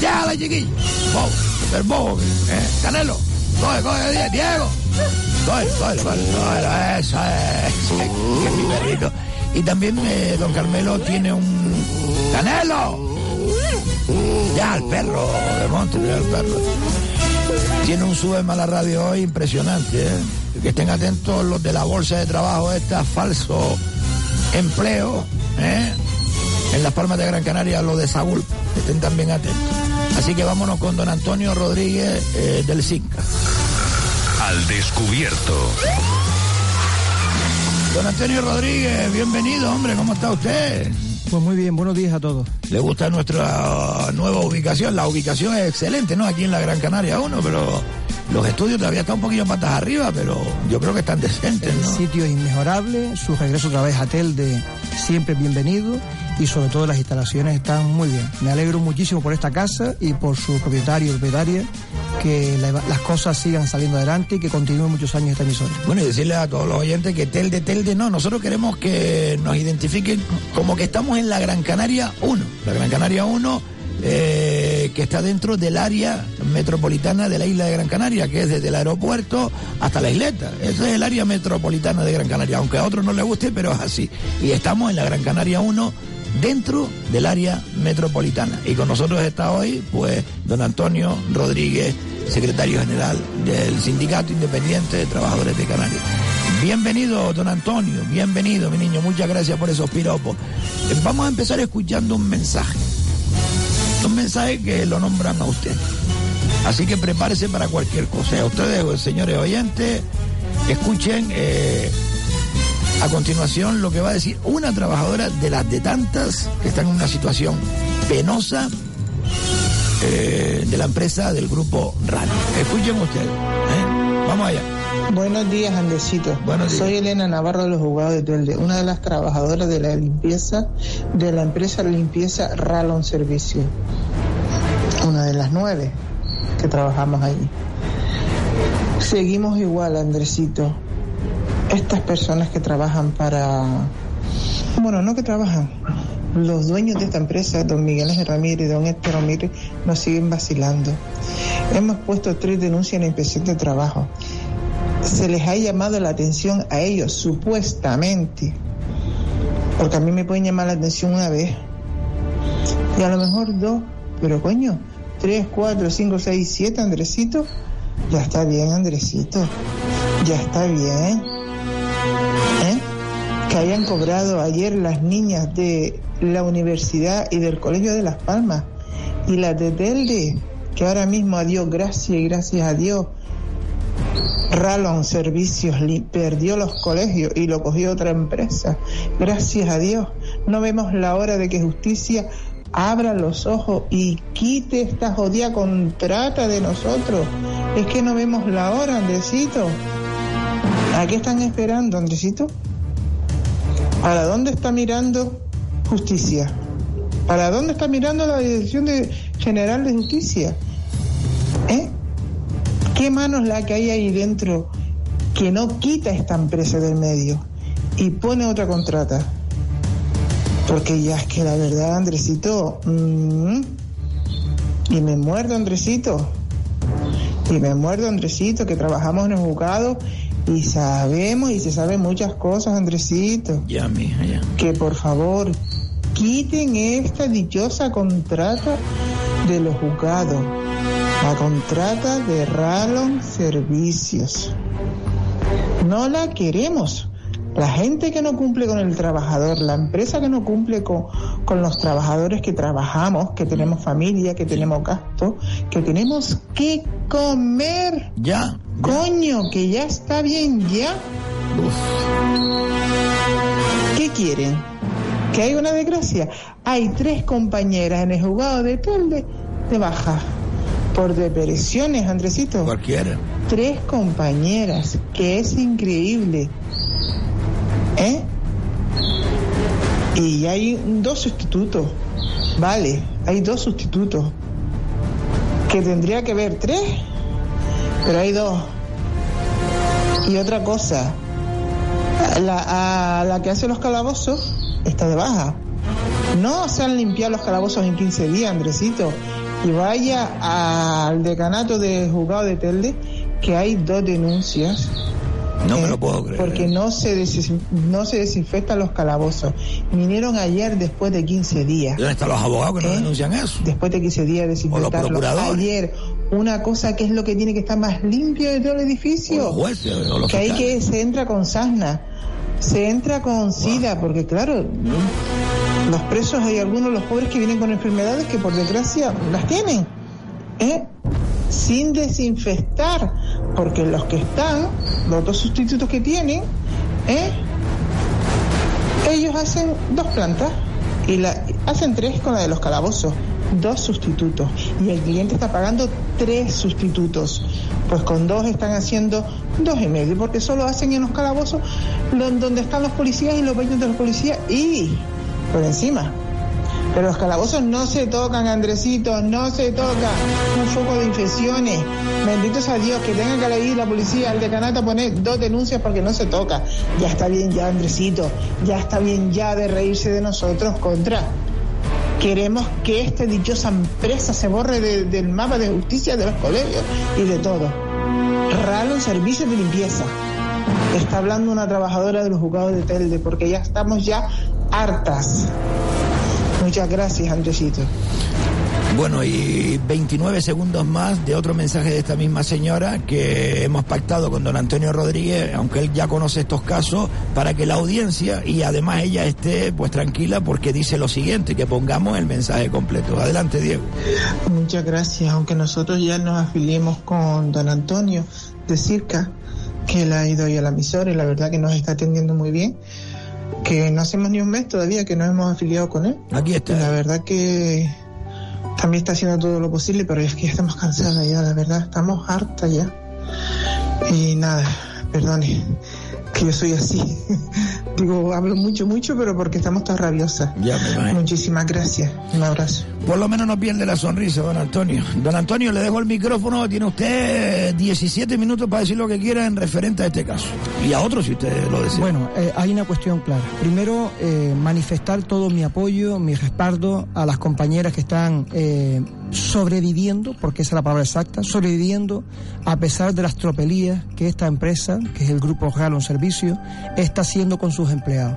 Ya, la chiquilla. Bobo, el bobo, eh, Canelo. Coge, coge, Die- Diego. Coge, coge, coge, eso es. Que es mi perrito. Y también eh, don Carmelo tiene un... ¡Canelo! Ya, el perro de monte, mira el perro. Tiene un subema a la radio hoy impresionante, ¿eh? Que estén atentos los de la bolsa de trabajo, esta falso empleo, ¿eh? En las Palmas de Gran Canaria, lo de Saúl, estén también atentos. Así que vámonos con don Antonio Rodríguez eh, del CINCA. Al descubierto. Don Antonio Rodríguez, bienvenido, hombre, ¿cómo está usted? Pues muy bien, buenos días a todos. ¿Le gusta nuestra nueva ubicación? La ubicación es excelente, ¿no? Aquí en la Gran Canaria 1, pero los estudios todavía están un poquillo patas arriba, pero yo creo que están decentes, El ¿no? sitio es inmejorable, su regreso otra vez a Telde siempre bienvenido y sobre todo las instalaciones están muy bien. Me alegro muchísimo por esta casa y por su propietario y propietaria, que la- las cosas sigan saliendo adelante y que continúen muchos años esta emisora. Bueno, y decirle a todos los oyentes que Telde, Telde, no, nosotros queremos que nos identifiquen como que estamos en la Gran Canaria 1. La Gran Canaria 1, eh, que está dentro del área metropolitana de la isla de Gran Canaria, que es desde el aeropuerto hasta la isleta. Ese es el área metropolitana de Gran Canaria, aunque a otros no les guste, pero es así. Y estamos en la Gran Canaria 1 dentro del área metropolitana. Y con nosotros está hoy, pues, don Antonio Rodríguez, secretario general del Sindicato Independiente de Trabajadores de Canarias. Bienvenido, don Antonio, bienvenido, mi niño, muchas gracias por esos piropos. Eh, Vamos a empezar escuchando un mensaje. Un mensaje que lo nombran a usted. Así que prepárese para cualquier cosa. Ustedes, señores oyentes, escuchen eh, a continuación lo que va a decir una trabajadora de las de tantas que están en una situación penosa eh, de la empresa del grupo RANI. Escuchen ustedes. ¿eh? Vamos allá. Buenos días, Andesito. Buenos días. Soy Elena Navarro de los Jugados de Telde, una de las trabajadoras de la limpieza de la empresa Limpieza Ralon Servicio. Una de las nueve que trabajamos allí. Seguimos igual, Andresito. Estas personas que trabajan para... Bueno, no que trabajan, los dueños de esta empresa, don Miguel Ramírez y don Héctor Ramírez, nos siguen vacilando. Hemos puesto tres denuncias en la inspección de trabajo. Se les ha llamado la atención a ellos, supuestamente, porque a mí me pueden llamar la atención una vez, y a lo mejor dos, pero coño, tres, cuatro, cinco, seis, siete, Andresito, ya está bien, Andresito, ya está bien. Que hayan cobrado ayer las niñas de la universidad y del Colegio de Las Palmas y las de Telde, que ahora mismo, a Dios, gracias y gracias a Dios, Ralon Servicios perdió los colegios y lo cogió otra empresa. Gracias a Dios. No vemos la hora de que justicia abra los ojos y quite esta jodida contrata de nosotros. Es que no vemos la hora, Andresito. ¿A qué están esperando, Andresito? ¿Para dónde está mirando justicia? ¿Para dónde está mirando la Dirección de General de Justicia? ¿Eh? ¿Qué manos la que hay ahí dentro que no quita esta empresa del medio y pone otra contrata? Porque ya es que la verdad, Andresito, mm, y me muerdo, Andresito, y me muerdo, Andresito, que trabajamos en el juzgado y sabemos y se saben muchas cosas, Andresito. Ya, mija, ya. Que por favor quiten esta dichosa contrata de los juzgados, la contrata de Ralon Servicios. No la queremos. La gente que no cumple con el trabajador, la empresa que no cumple con, con los trabajadores que trabajamos, que tenemos familia, que tenemos gasto, que tenemos que comer. Ya. Coño, que ya está bien, ya. ¿Qué quieren? ¿Que hay una desgracia? Hay tres compañeras en el juzgado de Telde de baja. Por depresiones, Andresito. Cualquiera. Tres compañeras, que es increíble. ¿Eh? Y hay dos sustitutos. Vale, hay dos sustitutos. Que tendría que haber tres, pero hay dos. Y otra cosa, la, la que hace los calabozos está de baja. No se han limpiado los calabozos en 15 días, Andresito. Y vaya al decanato de juzgado de Telde, que hay dos denuncias. No me ¿eh? lo puedo creer. Porque no se, no se desinfectan los calabozos. Vinieron ayer después de 15 días. ¿Dónde están los abogados que no ¿Eh? denuncian eso? Después de 15 días de desinfectarlos. Ayer, una cosa que es lo que tiene que estar más limpio de todo el edificio. Los jueces, los que ahí fiscales. que se entra con sarna, se entra con sida, porque claro, los presos hay algunos, los pobres que vienen con enfermedades que por desgracia las tienen, ¿eh? Sin desinfectar, porque los que están, los dos sustitutos que tienen, ¿eh? ellos hacen dos plantas y hacen tres con la de los calabozos, dos sustitutos y el cliente está pagando tres sustitutos. Pues con dos están haciendo dos y medio, porque solo hacen en los calabozos donde están los policías y los baños de los policías y por encima. Pero los calabozos no se tocan, Andresito, no se toca. Un foco de infecciones. Bendito sea Dios que tenga que ir la policía al decanato a poner dos denuncias porque no se toca. Ya está bien ya, Andresito. Ya está bien ya de reírse de nosotros contra. Queremos que esta dichosa empresa se borre de- del mapa de justicia de los colegios y de todo. Ralo en servicios de limpieza. Está hablando una trabajadora de los juzgados de Telde porque ya estamos ya hartas. Muchas gracias, Andresito. Bueno, y 29 segundos más de otro mensaje de esta misma señora que hemos pactado con don Antonio Rodríguez, aunque él ya conoce estos casos, para que la audiencia y además ella esté pues tranquila porque dice lo siguiente, que pongamos el mensaje completo. Adelante, Diego. Muchas gracias, aunque nosotros ya nos afiliemos con don Antonio de Circa, que él ha ido ahí a la emisora y la verdad que nos está atendiendo muy bien, que no hacemos ni un mes todavía que nos hemos afiliado con él. Aquí está. Y la verdad que también está haciendo todo lo posible, pero es que ya estamos cansadas ya, la verdad, estamos hartas ya. Y nada, perdone, que yo soy así. (laughs) Digo, hablo mucho, mucho, pero porque estamos todas rabiosas. Ya me. Muchísimas gracias. Un abrazo. Por lo menos no pierde la sonrisa, don Antonio. Don Antonio, le dejo el micrófono. Tiene usted 17 minutos para decir lo que quiera en referente a este caso. Y a otros, si usted lo desea. Bueno, eh, hay una cuestión clara. Primero, eh, manifestar todo mi apoyo, mi respaldo a las compañeras que están eh, sobreviviendo, porque esa es la palabra exacta, sobreviviendo a pesar de las tropelías que esta empresa, que es el Grupo Galon Servicio, está haciendo con sus empleados.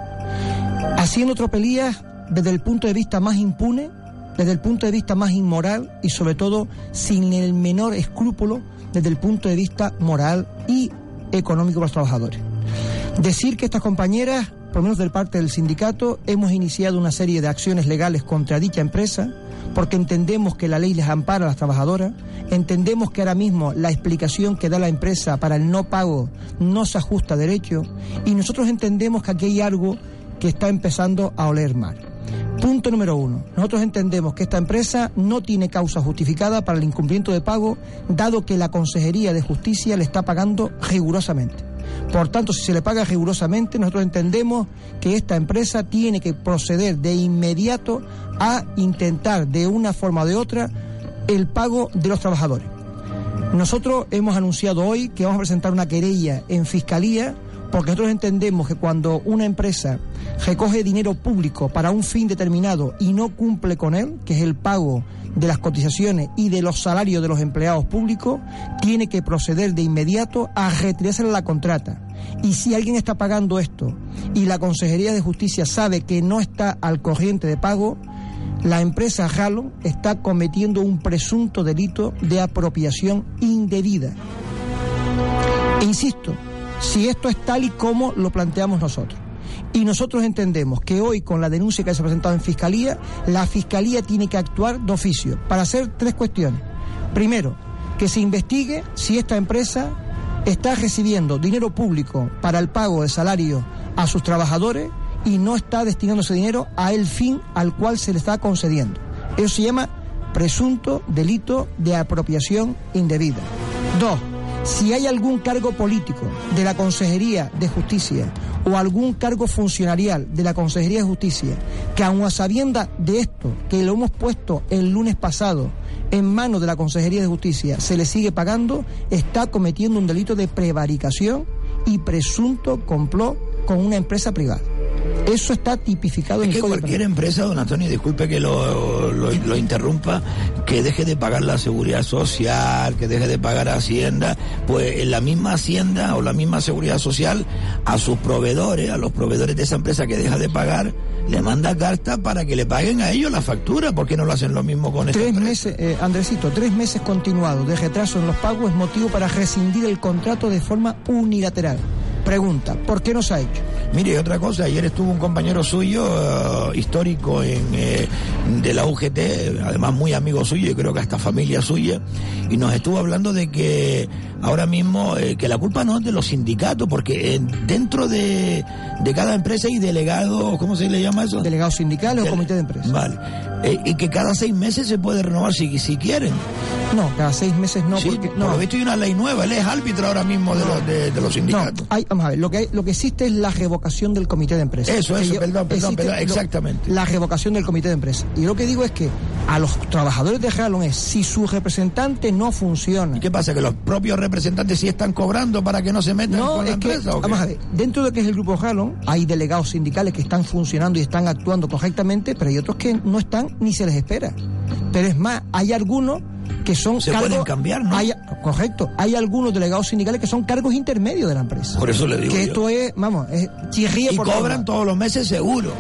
Haciendo tropelías desde el punto de vista más impune, desde el punto de vista más inmoral y sobre todo sin el menor escrúpulo desde el punto de vista moral y económico para los trabajadores. Decir que estas compañeras, por lo menos del parte del sindicato, hemos iniciado una serie de acciones legales contra dicha empresa porque entendemos que la ley les ampara a las trabajadoras, entendemos que ahora mismo la explicación que da la empresa para el no pago no se ajusta a derecho y nosotros entendemos que aquí hay algo que está empezando a oler mal. Punto número uno. Nosotros entendemos que esta empresa no tiene causa justificada para el incumplimiento de pago, dado que la Consejería de Justicia le está pagando rigurosamente. Por tanto, si se le paga rigurosamente, nosotros entendemos que esta empresa tiene que proceder de inmediato a intentar, de una forma o de otra, el pago de los trabajadores. Nosotros hemos anunciado hoy que vamos a presentar una querella en Fiscalía porque nosotros entendemos que cuando una empresa recoge dinero público para un fin determinado y no cumple con él, que es el pago de las cotizaciones y de los salarios de los empleados públicos, tiene que proceder de inmediato a retirarse la contrata. Y si alguien está pagando esto y la Consejería de Justicia sabe que no está al corriente de pago, la empresa Jalo está cometiendo un presunto delito de apropiación indebida. E insisto, si esto es tal y como lo planteamos nosotros. Y nosotros entendemos que hoy, con la denuncia que se ha presentado en Fiscalía, la Fiscalía tiene que actuar de oficio para hacer tres cuestiones. Primero, que se investigue si esta empresa está recibiendo dinero público para el pago de salario a sus trabajadores y no está destinando ese dinero a el fin al cual se le está concediendo. Eso se llama presunto delito de apropiación indebida. Dos, si hay algún cargo político de la Consejería de Justicia o algún cargo funcionarial de la Consejería de Justicia que aun a sabienda de esto, que lo hemos puesto el lunes pasado en manos de la Consejería de Justicia, se le sigue pagando, está cometiendo un delito de prevaricación y presunto complot con una empresa privada. Eso está tipificado en Es el que Código cualquier Penal. empresa, don Antonio, disculpe que lo, lo- lo interrumpa, que deje de pagar la seguridad social, que deje de pagar Hacienda, pues en la misma Hacienda o la misma seguridad social a sus proveedores, a los proveedores de esa empresa que deja de pagar, le manda carta para que le paguen a ellos la factura. ¿Por qué no lo hacen lo mismo con Tres meses, eh, Andresito, tres meses continuados de retraso en los pagos es motivo para rescindir el contrato de forma unilateral. Pregunta, ¿por qué no se ha hecho? Mire, otra cosa, ayer estuvo un compañero suyo, eh, histórico en, eh, de la UGT, además muy amigo suyo, y creo que hasta familia suya, y nos estuvo hablando de que ahora mismo, eh, que la culpa no es de los sindicatos, porque eh, dentro de, de cada empresa hay delegados, ¿cómo se le llama eso? Delegados sindicales o comité de empresa. Vale. Eh, y que cada seis meses se puede renovar si, si quieren. No, cada seis meses no, Sí, porque por no. lo visto hay una ley nueva, él es árbitro ahora mismo de, los, de, de los sindicatos. No, hay- vamos a ver, lo que, hay- lo que existe es la revocación del comité de empresa. Eso, eso, yo- perdón, perdón, perdón, lo- exactamente. La revocación del comité de empresa. Y lo que digo es que a los trabajadores de Jalon es, si su representante no funciona. ¿Y qué pasa? ¿Que los propios representantes sí están cobrando para que no se metan No, con la es empresa? vamos a ver, dentro de lo que es el grupo Jalon, hay delegados sindicales que están funcionando y están actuando correctamente, pero hay otros que no están ni se les espera. Pero es más, hay algunos que son Se cargos... pueden cambiar, ¿no? hay- correcto, hay algunos delegados sindicales que son cargos intermedios de la empresa. Por eso le digo Que yo. esto es, vamos, es chirría Y por cobran todos los meses seguro.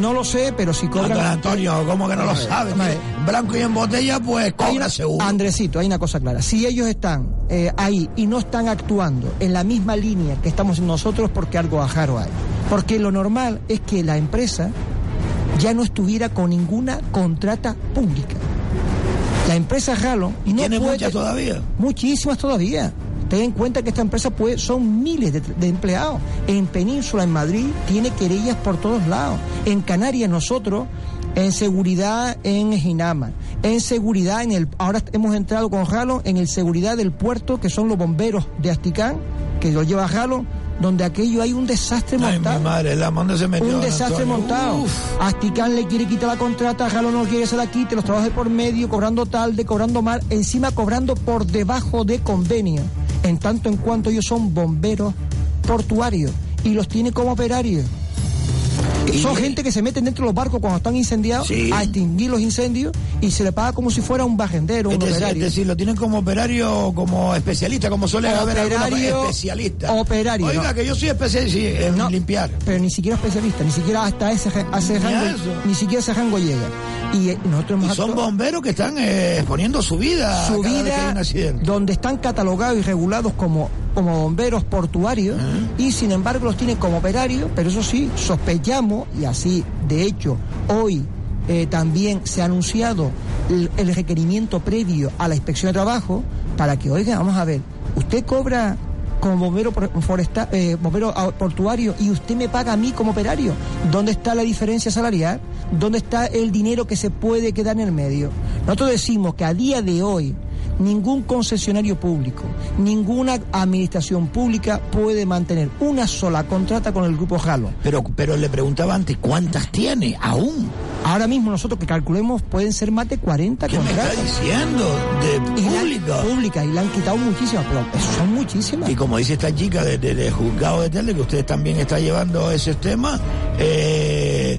No lo sé, pero si cobran... Don Antonio, ¿cómo que no lo Vamos a ver, sabe? vamos a ver. Blanco y en botella, pues cobra una- seguro. Andresito, hay una cosa clara. Si ellos están eh, ahí y no están actuando en la misma línea que estamos nosotros, porque algo ajaro hay. Porque lo normal es que la empresa ya no estuviera con ninguna contrata pública. La empresa Jalo no ¿Tiene puede- muchas todavía? Muchísimas todavía. Ten en cuenta que esta empresa puede, son miles de, de empleados. En Península, en Madrid, tiene querellas por todos lados. En Canarias nosotros, en seguridad en Ginama, en seguridad en el... Ahora hemos entrado con Jalo en el seguridad del puerto, que son los bomberos de Asticán, que lo lleva Jalo, donde aquello hay un desastre Ay, montado. mi madre, la dónde se metió. Un desastre Antonio? montado. Uf. Asticán le quiere quitar la contrata, Jalo no quiere que se la quite, los trabajos de por medio, cobrando tarde, cobrando mal, encima cobrando por debajo de convenio, en tanto en cuanto ellos son bomberos portuarios y los tiene como operarios. Son gente que se meten dentro de los barcos cuando están incendiados Sí. a extinguir los incendios y se le paga como si fuera un barrendero, un operario. es decir, lo tienen como operario, como especialista, como suele haber Operario- especialistas. operario, Oiga, no. que yo soy especialista en limpiar. pero ni siquiera especialista, ni siquiera hasta ese, ese rango, ni siquiera ese rango llega. Y eh, nosotros Y hemos son bomberos que están eh, exponiendo su vida su vida donde están catalogados y regulados como, como bomberos portuarios y sin embargo los tienen como operarios, pero eso sí, sospechamos y así, de hecho, hoy eh, también se ha anunciado el, el requerimiento previo a la inspección de trabajo para que, oiga, vamos a ver, usted cobra como bombero por- foresta- eh, bombero ah, portuario y usted me paga a mí como operario. ¿Dónde está la diferencia salarial? ¿Dónde está el dinero que se puede quedar en el medio? Nosotros decimos que a día de hoy ningún concesionario público, ninguna administración pública puede mantener una sola contrata con el grupo Jalo. Pero, pero le preguntaba antes, ¿cuántas tiene aún? Ahora mismo nosotros que calculemos pueden ser más de 40 ¿Qué me contratas. está diciendo? De pública. pública, y le han quitado muchísimas, pero son muchísimas. Y como dice esta chica de, de- de juzgado de tele, que usted también está llevando ese tema, eh,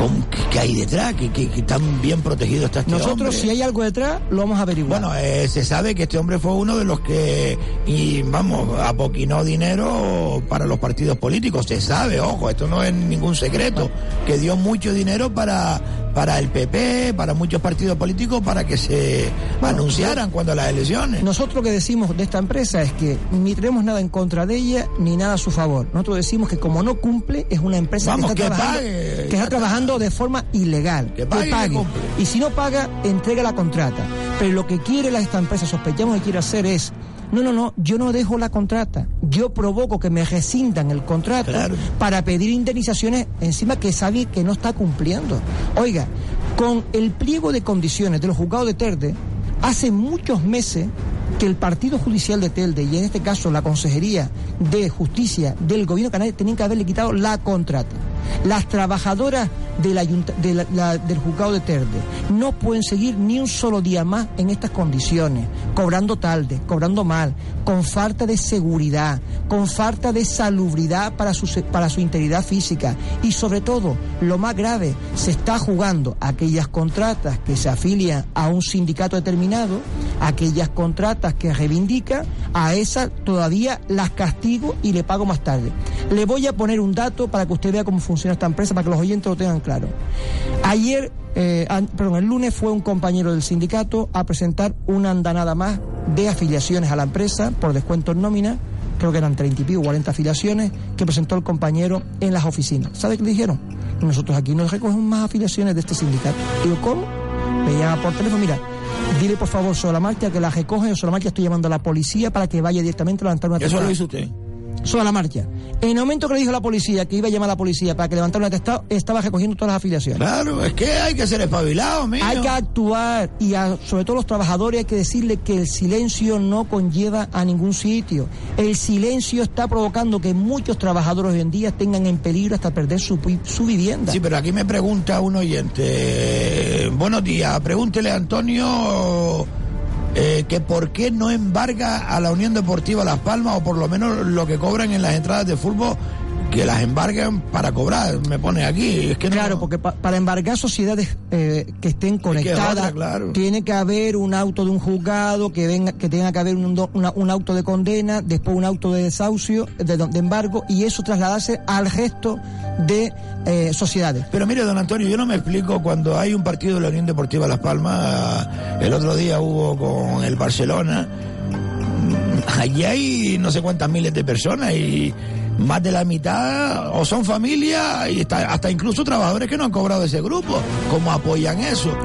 ¿cómo- qué, hay detrás? ¿Qué, qué- qué tan bien protegido está este Nosotros, hombre? si hay algo detrás, lo vamos a averiguar. Bueno, eh, se sabe que este hombre fue uno de los que, y vamos, apoquinó dinero para los partidos políticos. Se sabe, ojo, esto no es ningún secreto, que dio mucho dinero para, para el PP, para muchos partidos políticos, para que se anunciaran cuando las elecciones. Nosotros lo que decimos de esta empresa es que ni tenemos nada en contra de ella ni nada a su favor. Nosotros decimos que como no cumple, es una empresa Vamos, que está que trabajando, pague, que ya está está. trabajando de forma ilegal. Que pague y que cumple. Y si no paga, entrega la contrata. Pero lo que quiere la- esta empresa, sospechamos que quiere hacer es, no, no, no, yo no dejo la contrata. Yo provoco que me rescindan el contrato Claro. para pedir indemnizaciones encima que sabe que no está cumpliendo. Oiga, con el pliego de condiciones de los juzgados de Terde, hace muchos meses que el Partido Judicial de Telde y en este caso la Consejería de Justicia del Gobierno canario tenían que haberle quitado la contrata. Las trabajadoras del, juzgado de Terde no pueden seguir ni un solo día más en estas condiciones, cobrando tarde, cobrando mal, con falta de seguridad, con falta de salubridad para su, para su integridad física y sobre todo, lo más grave, se está jugando aquellas contratas que se afilian a un sindicato determinado, aquellas contratas que reivindica, a esas todavía las castigo y le pago más tarde. Le voy a poner un dato para que usted vea cómo funciona esta empresa, para que los oyentes lo tengan claro. Ayer, eh, an- perdón, el lunes fue un compañero del sindicato a presentar una andanada más de afiliaciones a la empresa por descuento en nómina, creo que eran 30 y pico, 40 afiliaciones, que presentó el compañero en las oficinas. ¿Sabe qué le dijeron? Nosotros aquí no recogemos más afiliaciones de este sindicato. Digo, ¿cómo? Me llama por teléfono, mira, dile por favor sobre la marcha que la recoge o sobre la marcha estoy llamando a la policía para que vaya directamente a levantar una Eso lo hizo usted. Sobre la marcha. En el momento que le dijo a la policía que iba a llamar a la policía para que levantara un atestado, estaba recogiendo todas las afiliaciones. Claro, es que hay que ser espabilado, mío. Hay que actuar y a- sobre todo los trabajadores hay que decirle que el silencio no conlleva a ningún sitio. El silencio está provocando que muchos trabajadores hoy en día tengan en peligro hasta perder su, su vivienda. Sí, pero aquí me pregunta un oyente. buenos días, pregúntele a Antonio eh, que por qué no embarga a la Unión Deportiva Las Palmas o por lo menos lo que cobran en las entradas de fútbol, que las embargan para cobrar, me pone aquí. Es que no- Claro, porque pa- para embargar sociedades eh, que estén conectadas, otra, claro. tiene que haber un auto de un juzgado, que venga, que tenga que haber un, do- una- un auto de condena, después un auto de desahucio, de, de embargo, y eso trasladarse al resto de eh, sociedades. Pero mire, don Antonio, yo no me explico cuando hay un partido de la Unión Deportiva Las Palmas, el otro día hubo con el Barcelona, allí hay no sé cuántas miles de personas y más de la mitad o son familias y hasta incluso trabajadores que no han cobrado ese grupo. ¿Cómo apoyan eso?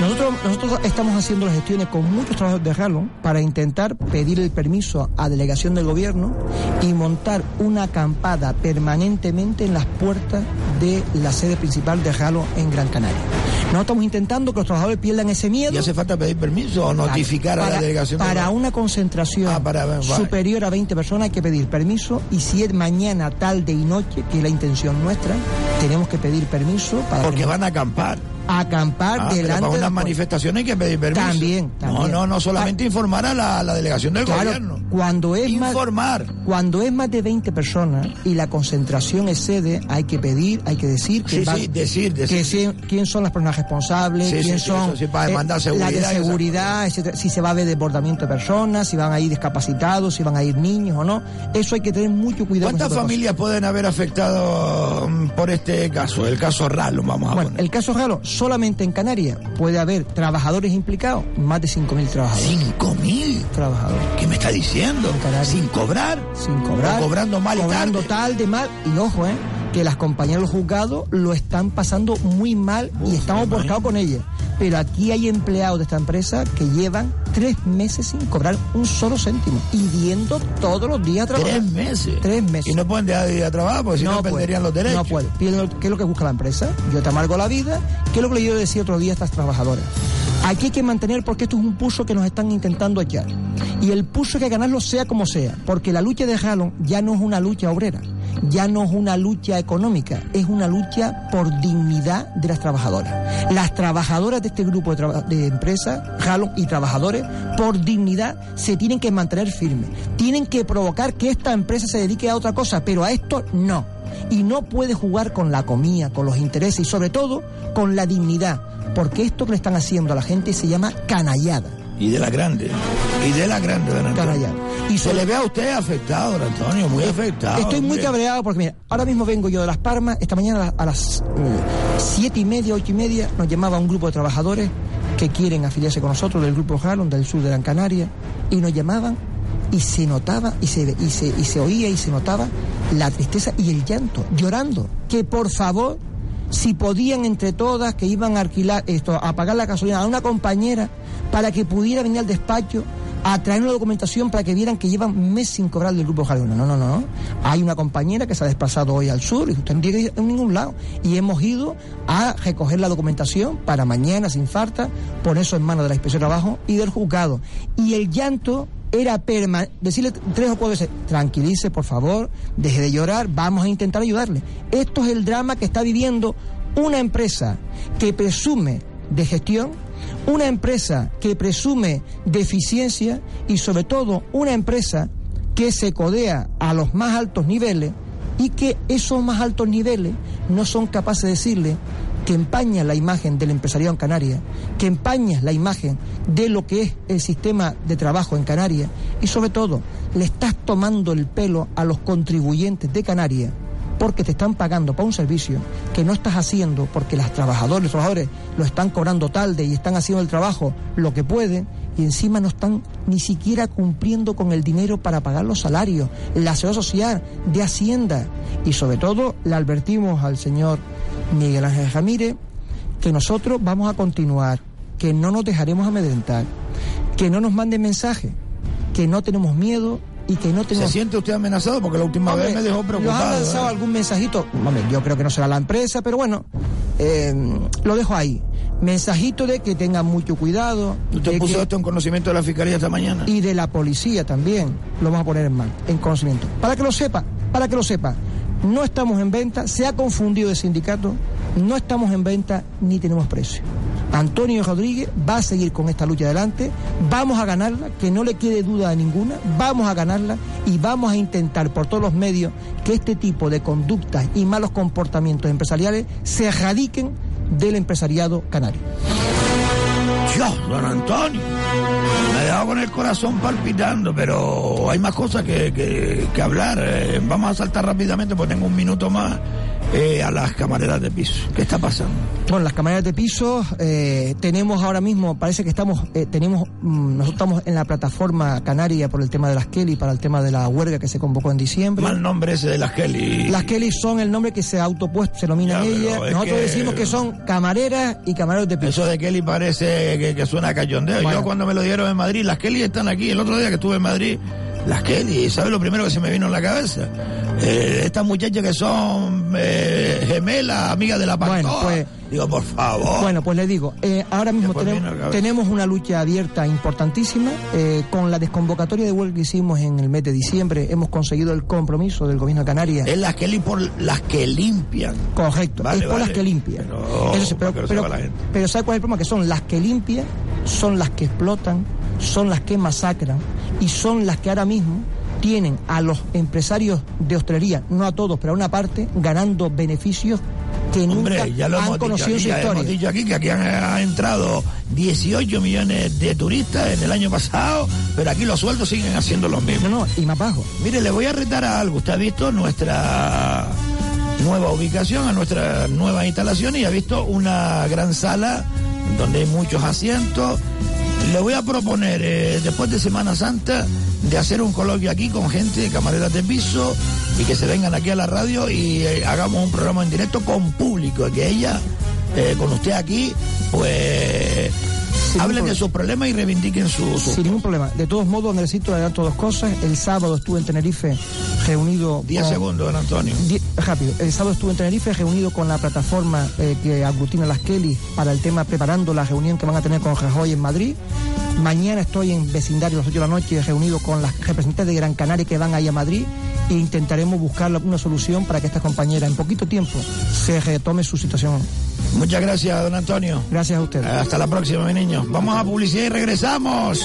Nosotros, nosotros estamos haciendo las gestiones con muchos trabajadores de Ralo para intentar pedir el permiso a delegación del gobierno y montar una acampada permanentemente en las puertas de la sede principal de Ralo en Gran Canaria. No estamos intentando que los trabajadores pierdan ese miedo. ¿Y hace falta pedir permiso o notificar a la delegación? de Para una concentración Ah, para- superior a 20 personas hay que pedir permiso y si es mañana, tarde y noche, que es la intención nuestra, tenemos que pedir permiso para Porque que- van a acampar. Acampar Ah, delante para de unas la- manifestaciones que pedir permiso. También, No, también. no, no solamente informar a la, la delegación del Claro, gobierno. cuando es Informar. más cuando es más de 20 personas y la concentración excede, hay que pedir, hay que decir que Sí, va- sí, decir, decir. que si- quién son las personas responsables, quién son eso para demandar la seguridad y de seguridad, etcétera, si se va a ver desbordamiento de personas, si van a ir discapacitados, si van a ir niños o no. Eso hay que tener mucho cuidado. ¿Cuántas familias pueden haber afectado mm, por este caso? El caso Ralo, vamos a Bueno, poner. el caso Galo, solamente en Canarias puede haber trabajadores implicados, más de 5.000 trabajadores. ¿5.000? Trabajadores. ¿Qué me está diciendo? ¿Sin cobrar? Sin cobrar. ¿O cobrando mal y cobrando tarde? tal de mal. Y ojo, eh, que las compañías de los juzgados lo están pasando muy mal y estamos borcados con ellas. Pero aquí hay empleados de esta empresa que llevan tres meses sin cobrar un solo céntimo y yendo todos los días a trabajar. ¿Tres meses? Tres meses. Y no pueden dejar de ir a trabajar porque si no, perderían los derechos. No puede. Piden- ¿Qué es lo que busca la empresa? Yo te amargo la vida. ¿Qué es lo que le yo decía otro día a estas trabajadoras? Aquí hay que mantener porque esto es un pulso que nos están intentando echar. Y el pulso hay que ganarlo sea como sea, porque la lucha de Jalón ya no es una lucha obrera, ya no es una lucha económica, es una lucha por dignidad de las trabajadoras. Las trabajadoras de este grupo de, de empresas, Jalón y trabajadores, por dignidad se tienen que mantener firmes. Tienen que provocar que esta empresa se dedique a otra cosa, pero a esto no. Y no puede jugar con la comida, con los intereses y sobre todo con la dignidad, porque esto que le están haciendo a la gente se llama canallada. Y de la grande. Y de la grande, don Antonio. Canallada. Y se le ve a usted afectado, don Antonio, muy afectado. Estoy muy hombre. cabreado porque, mira, ahora mismo vengo yo de Las Palmas. Esta mañana a las- eh, siete y media, ocho y media, nos llamaba un grupo de trabajadores que quieren afiliarse con nosotros del grupo Jalon, del sur de Gran Canaria, y nos llamaban y se notaba y se, y se, y se oía y se notaba la tristeza y el llanto, llorando. Que por favor, si podían entre todas, que iban a alquilar esto, a pagar la gasolina a una compañera para que pudiera venir al despacho a traer una documentación para que vieran que llevan meses sin cobrar del grupo Jalón. No, no, no. Hay una compañera que se ha desplazado hoy al sur y usted no tiene que ir a ningún lado. Y hemos ido a recoger la documentación para mañana, sin falta, poner eso en manos de la inspección de trabajo y del juzgado. Y el llanto era permanente. Decirle tres o cuatro veces, tranquilice, por favor, deje de llorar, vamos a intentar ayudarle. Esto es el drama que está viviendo una empresa que presume de gestión, una empresa que presume de eficiencia y sobre todo una empresa que se codea a los más altos niveles y que esos más altos niveles no son capaces de decirle que empaña la imagen del empresariado en Canarias, que empaña la imagen de lo que es el sistema de trabajo en Canarias y sobre todo le estás tomando el pelo a los contribuyentes de Canarias porque te están pagando para un servicio que no estás haciendo porque las trabajadoras, los trabajadores lo están cobrando tarde y están haciendo el trabajo lo que pueden y encima no están ni siquiera cumpliendo con el dinero para pagar los salarios, la seguridad social, de Hacienda. Y sobre todo le advertimos al señor Miguel Ángel Ramírez que nosotros vamos a continuar, que no nos dejaremos amedrentar, que no nos manden mensajes, que no tenemos miedo y que no ¿Se tenemos... siente usted amenazado? Porque la última Hombre, vez me dejó ¿Nos han preocupado. lanzado ¿eh? algún mensajito? Hombre, yo creo que no será la empresa, pero bueno, eh, lo dejo ahí. Mensajito de que tengan mucho cuidado. ¿Usted puso que- esto en conocimiento de la Fiscalía esta mañana? y de la policía también lo vamos a poner en mal, en conocimiento. Para que lo sepa, para que lo sepa, no estamos en venta, se ha confundido de sindicato, no estamos en venta ni tenemos precio. Antonio Rodríguez va a seguir con esta lucha adelante, vamos a ganarla, que no le quede duda a ninguna, vamos a ganarla y vamos a intentar por todos los medios que este tipo de conductas y malos comportamientos empresariales se erradiquen del empresariado canario. Don Antonio. Me ha dejado con el corazón palpitando, pero hay más cosas que, que- que hablar. Eh, vamos a saltar rápidamente porque tengo un minuto más eh, a las camareras de piso. ¿Qué está pasando? Bueno, las camareras de piso, eh, tenemos ahora mismo, parece que estamos, eh, tenemos, mm, nosotros estamos en la plataforma canaria por el tema de las Kelly, para el tema de la huelga que se convocó en diciembre. Mal nombre ese de las Kelly. Las Kelly son el nombre que se ha autopuesto, se nominan Ya, pero ellas. es Nosotros que- decimos que son camareras y camareros de piso. Eso de Kelly parece que, que suena a cachondeo. Bueno. Yo cuando me lo dieron en Madrid, las Kelly están aquí. El otro día que estuve en Madrid, las Kelly, ¿sabes lo primero que se me vino en la cabeza? Eh, estas muchachas que son eh, gemela, amiga de la Bueno, Pantoja. pues- Digo, por favor. Bueno, pues le digo, eh, ahora mismo tenemos, una lucha abierta importantísima. con la desconvocatoria de huelga que hicimos en el mes de diciembre, hemos conseguido el compromiso del gobierno de Canarias. Es las que, li- por las que limpian. Correcto, Vale, es por vale. las que limpian. Pero, Eso sí, pero, pero, pero ¿sabe cuál es el problema? Que son las que limpian, son las que explotan, son las que masacran y son las que ahora mismo tienen a los empresarios de hostelería, no a todos, pero a una parte, ganando beneficios que nunca Hombre, ya lo han hemos dicho, conocido en aquí, su ya hemos historia. dicho aquí que aquí han, han entrado 18 millones de turistas en el año pasado, pero aquí los sueldos siguen haciendo los mismos. No, no, y más bajo. Mire, le voy a retar a algo. Usted ha visto nuestra nueva ubicación, a nuestra nueva instalación y ha visto una gran sala donde hay muchos asientos. Le voy a proponer, eh, después de Semana Santa, de hacer un coloquio aquí con gente, camareras de piso, y que se vengan aquí a la radio y eh, hagamos un programa en directo con público, que ella, eh, con usted aquí, pues Sin hablen de sus problemas y reivindiquen su... su- Sin ningún problema. De todos modos, necesito adelanto dos cosas. El sábado estuve en Tenerife reunido. 10 con- segundos, don Antonio. Die- rápido. El sábado estuve en Tenerife reunido con la plataforma eh, que aglutina las Kelly para el tema preparando la reunión que van a tener con Rajoy en Madrid. Mañana estoy en vecindario a las 8 de la noche reunido con las representantes de Gran Canaria que van ahí a Madrid e intentaremos buscar una solución para que esta compañera en poquito tiempo se retome su situación. Muchas gracias, don Antonio. Gracias a usted. Hasta la próxima, mi niño. Vamos a publicidad y regresamos.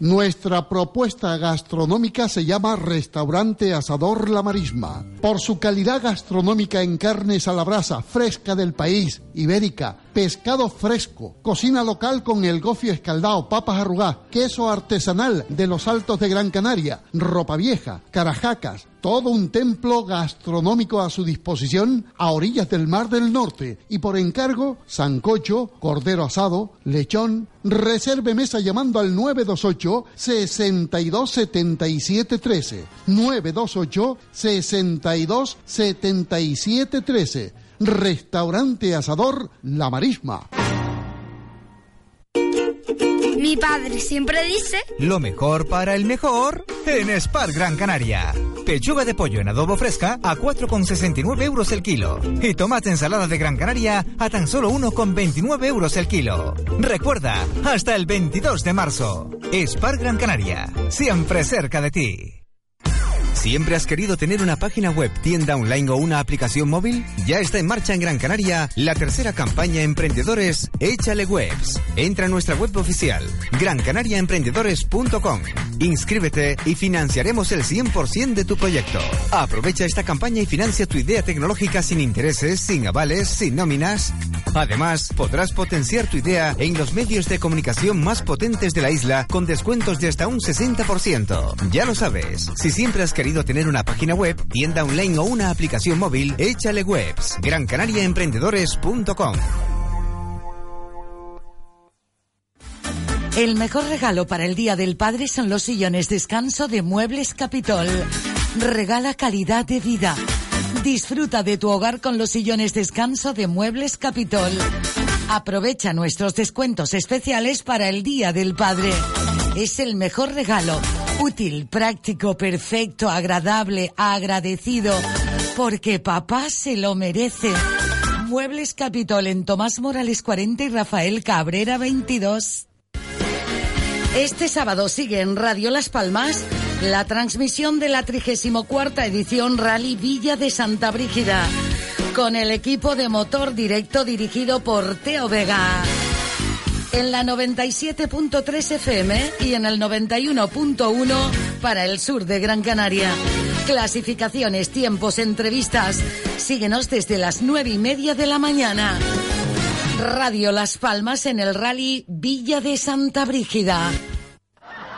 Nuestra propuesta gastronómica se llama Restaurante Asador La Marisma. Por su calidad gastronómica en carnes a la brasa, fresca del país, ibérica, pescado fresco, cocina local con el gofio escaldado, papas arrugadas, queso artesanal de los Altos de Gran Canaria, ropa vieja, carajacas, todo un templo gastronómico a su disposición a orillas del Mar del Norte y por encargo, sancocho, cordero asado, lechón. Reserve mesa llamando al 928 62 77 13. 928 62 77 13. Restaurante Asador La Marisma. Mi padre siempre dice Lo mejor para el mejor en Spar Gran Canaria. Pechuga de pollo en adobo fresca a 4,69 euros el kilo. Y tomate ensalada de Gran Canaria a tan solo 1,29 euros el kilo. Recuerda, hasta el 22 de marzo. Spar Gran Canaria, siempre cerca de ti. ¿Siempre has querido tener una página web, tienda online o una aplicación móvil? Ya está en marcha en Gran Canaria la tercera campaña Emprendedores Échale Webs. Entra a nuestra web oficial, grancanariaemprendedores.com. Inscríbete y financiaremos el 100% de tu proyecto. Aprovecha esta campaña y financia tu idea tecnológica sin intereses, sin avales, sin nóminas. Además, podrás potenciar tu idea en los medios de comunicación más potentes de la isla con descuentos de hasta un 60%. Ya lo sabes, si siempre has querido tener una página web, tienda online o una aplicación móvil, échale webs. GranCanariaEmprendedores.com El mejor regalo para el Día del Padre son los sillones descanso de Muebles Capitol. Regala calidad de vida. Disfruta de tu hogar con los sillones descanso de Muebles Capitol. Aprovecha nuestros descuentos especiales para el Día del Padre. Es el mejor regalo. Útil, práctico, perfecto, agradable, agradecido. Porque papá se lo merece. Muebles Capitol en Tomás Morales 40 y Rafael Cabrera 22. Este sábado sigue en Radio Las Palmas la transmisión de la 34 edición Rally Villa de Santa Brígida con el equipo de motor directo dirigido por Teo Vega. En la 97.3 FM y en el 91.1 para el sur de Gran Canaria. Clasificaciones, tiempos, entrevistas. Síguenos desde las nueve y media de la mañana. Radio Las Palmas en el rally Villa de Santa Brígida.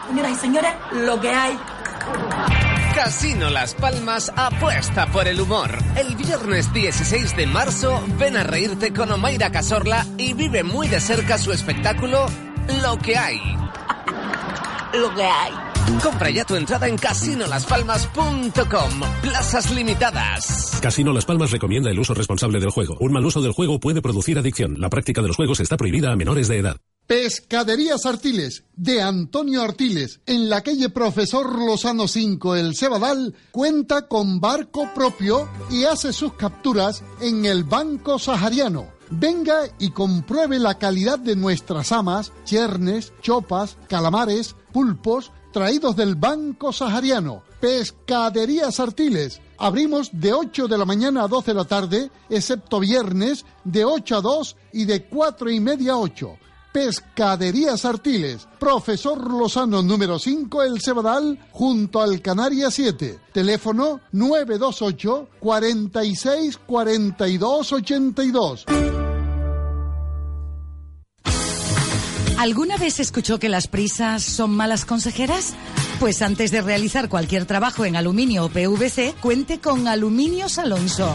Señoras y señores, lo que hay. Casino Las Palmas apuesta por el humor. El viernes 16 de marzo ven a reírte con Omaira Casorla y vive muy de cerca su espectáculo Lo que hay. Lo que hay. Compra ya tu entrada en casinolaspalmas.com. Plazas limitadas. Casino Las Palmas recomienda el uso responsable del juego. Un mal uso del juego puede producir adicción. La práctica de los juegos está prohibida a menores de edad. Pescaderías Artiles, de Antonio Artiles, en la calle Profesor Lozano 5, El Cebadal, cuenta con barco propio y hace sus capturas en el Banco Sahariano. Venga y compruebe la calidad de nuestras amas, chernes, chopas, calamares, pulpos, traídos del Banco Sahariano. Pescaderías Artiles. Abrimos de 8 de la mañana a 12 de la tarde, excepto viernes, de 8 a 2 y de 4 y media a 8. Pescaderías Artiles, Profesor Lozano número 5, El Cebadal, junto al Canaria 7. Teléfono 928 46 42 82. ¿Alguna vez escuchó que las prisas son malas consejeras? Pues antes de realizar cualquier trabajo en aluminio o PVC, cuente con Aluminios Alonso.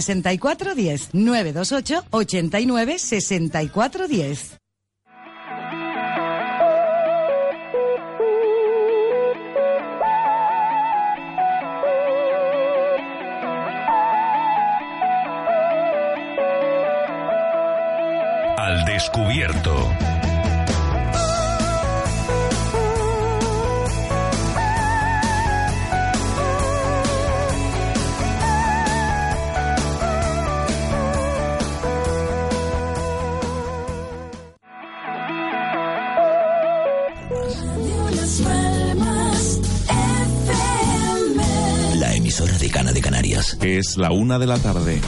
64 10 928 89 64 10. Al descubierto. Emisora de Cana de Canarias. Es la una de la tarde.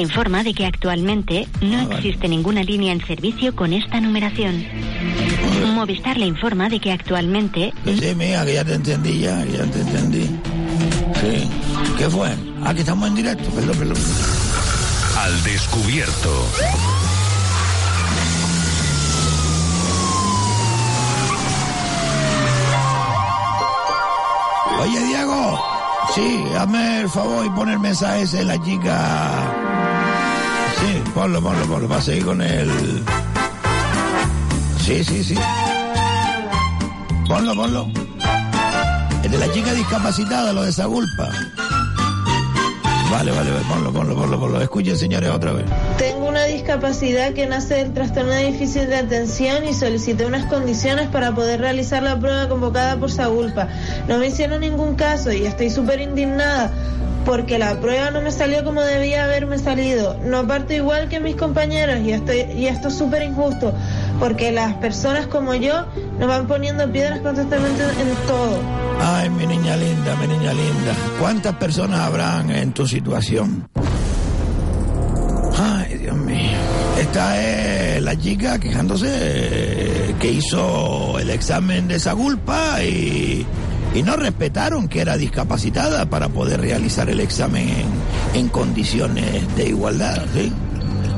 Informa de que actualmente no existe ninguna línea en servicio con esta numeración. Movistar le informa de que actualmente Que sí, mija, que ya te entendí, ya, que ya te entendí. Sí. ¿Qué fue? Aquí estamos en directo, perdón, perdón. Al descubierto. Oye, Diego. Sí, hazme el favor y pon el mensaje ese de la chica. Ponlo, ponlo, ponlo, para seguir con el... Sí, sí, sí. Ponlo, ponlo. El de la chica discapacitada, lo de esa culpa. Vale, vale, vale, ponlo, ponlo, ponlo, ponlo. Escuchen, señores, otra vez. Tengo una discapacidad que nace del trastorno difícil de atención y solicité unas condiciones para poder realizar la prueba convocada por Sagulpa. No me hicieron ningún caso y estoy súper indignada porque la prueba no me salió como debía haberme salido. No parto igual que mis compañeros y, estoy, y esto es súper injusto porque las personas como yo nos van poniendo piedras constantemente en todo. Ay, mi niña linda, mi niña linda. ¿Cuántas personas habrán en tu situación? Ay, Dios mío. Esta es la chica quejándose que hizo el examen de esa culpa y, y no respetaron que era discapacitada para poder realizar el examen en, condiciones de igualdad. ¿sí?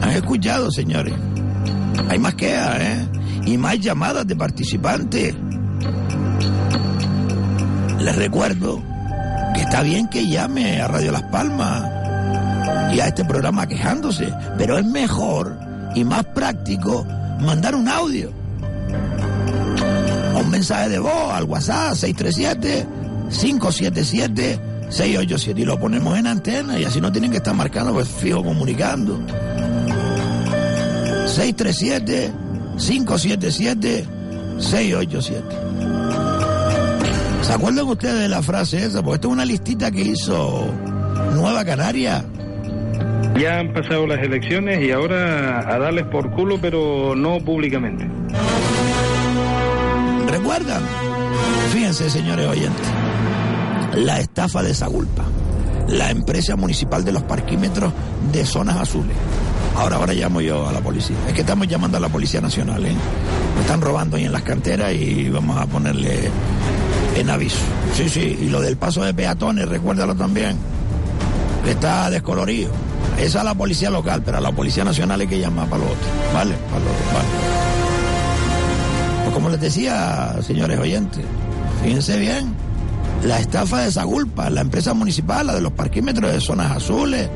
¿Han escuchado, señores? Hay más quejas, ¿eh? Y más llamadas de participantes. Les recuerdo que está bien que llame a Radio Las Palmas y a este programa quejándose, pero es mejor y más práctico mandar un audio mensaje de voz al WhatsApp 637-577-687 y lo ponemos en antena y así no tienen que estar marcando, pues fijo comunicando. 637-577-687. ¿Se acuerdan ustedes de la frase esa? Porque esta es una listita que hizo Nueva Canaria. Ya han pasado las elecciones y ahora a darles por culo, pero no públicamente. Fíjense, señores oyentes, la estafa de Sagulpa, la empresa municipal de los parquímetros de zonas azules. Ahora, ahora llamo yo a la policía. Es que estamos llamando a la Policía Nacional, ¿eh? Están robando ahí en las canteras y vamos a ponerle en aviso. Sí, sí, y lo del paso de peatones, recuérdalo también. Está descolorido. Esa es la policía local, pero a la Policía Nacional hay que llamar para lo otro. ¿Vale? Para lo, vale. Pues como les decía, señores oyentes, fíjense bien, la estafa de Sagulpa, la empresa municipal, la de los parquímetros de zonas azules,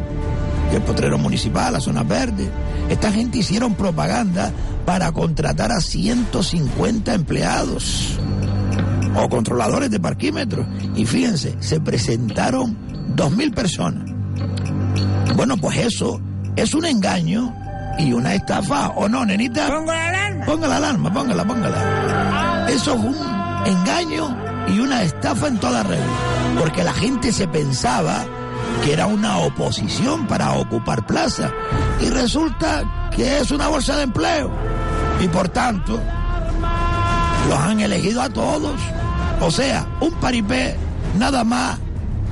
el potrero municipal, las zonas verdes. Esta gente hicieron propaganda para contratar a 150 empleados o controladores de parquímetros. Y fíjense, se presentaron 2.000 personas. Bueno, pues eso es un engaño y una estafa, ¿o no, nenita? Pongo la alarma. Ponga la alarma, póngala, póngala. Eso es un engaño y una estafa en toda regla. Porque la gente se pensaba que era una oposición para ocupar plaza. Y resulta que es una bolsa de empleo. Y por tanto, los han elegido a todos. O sea, un paripé nada más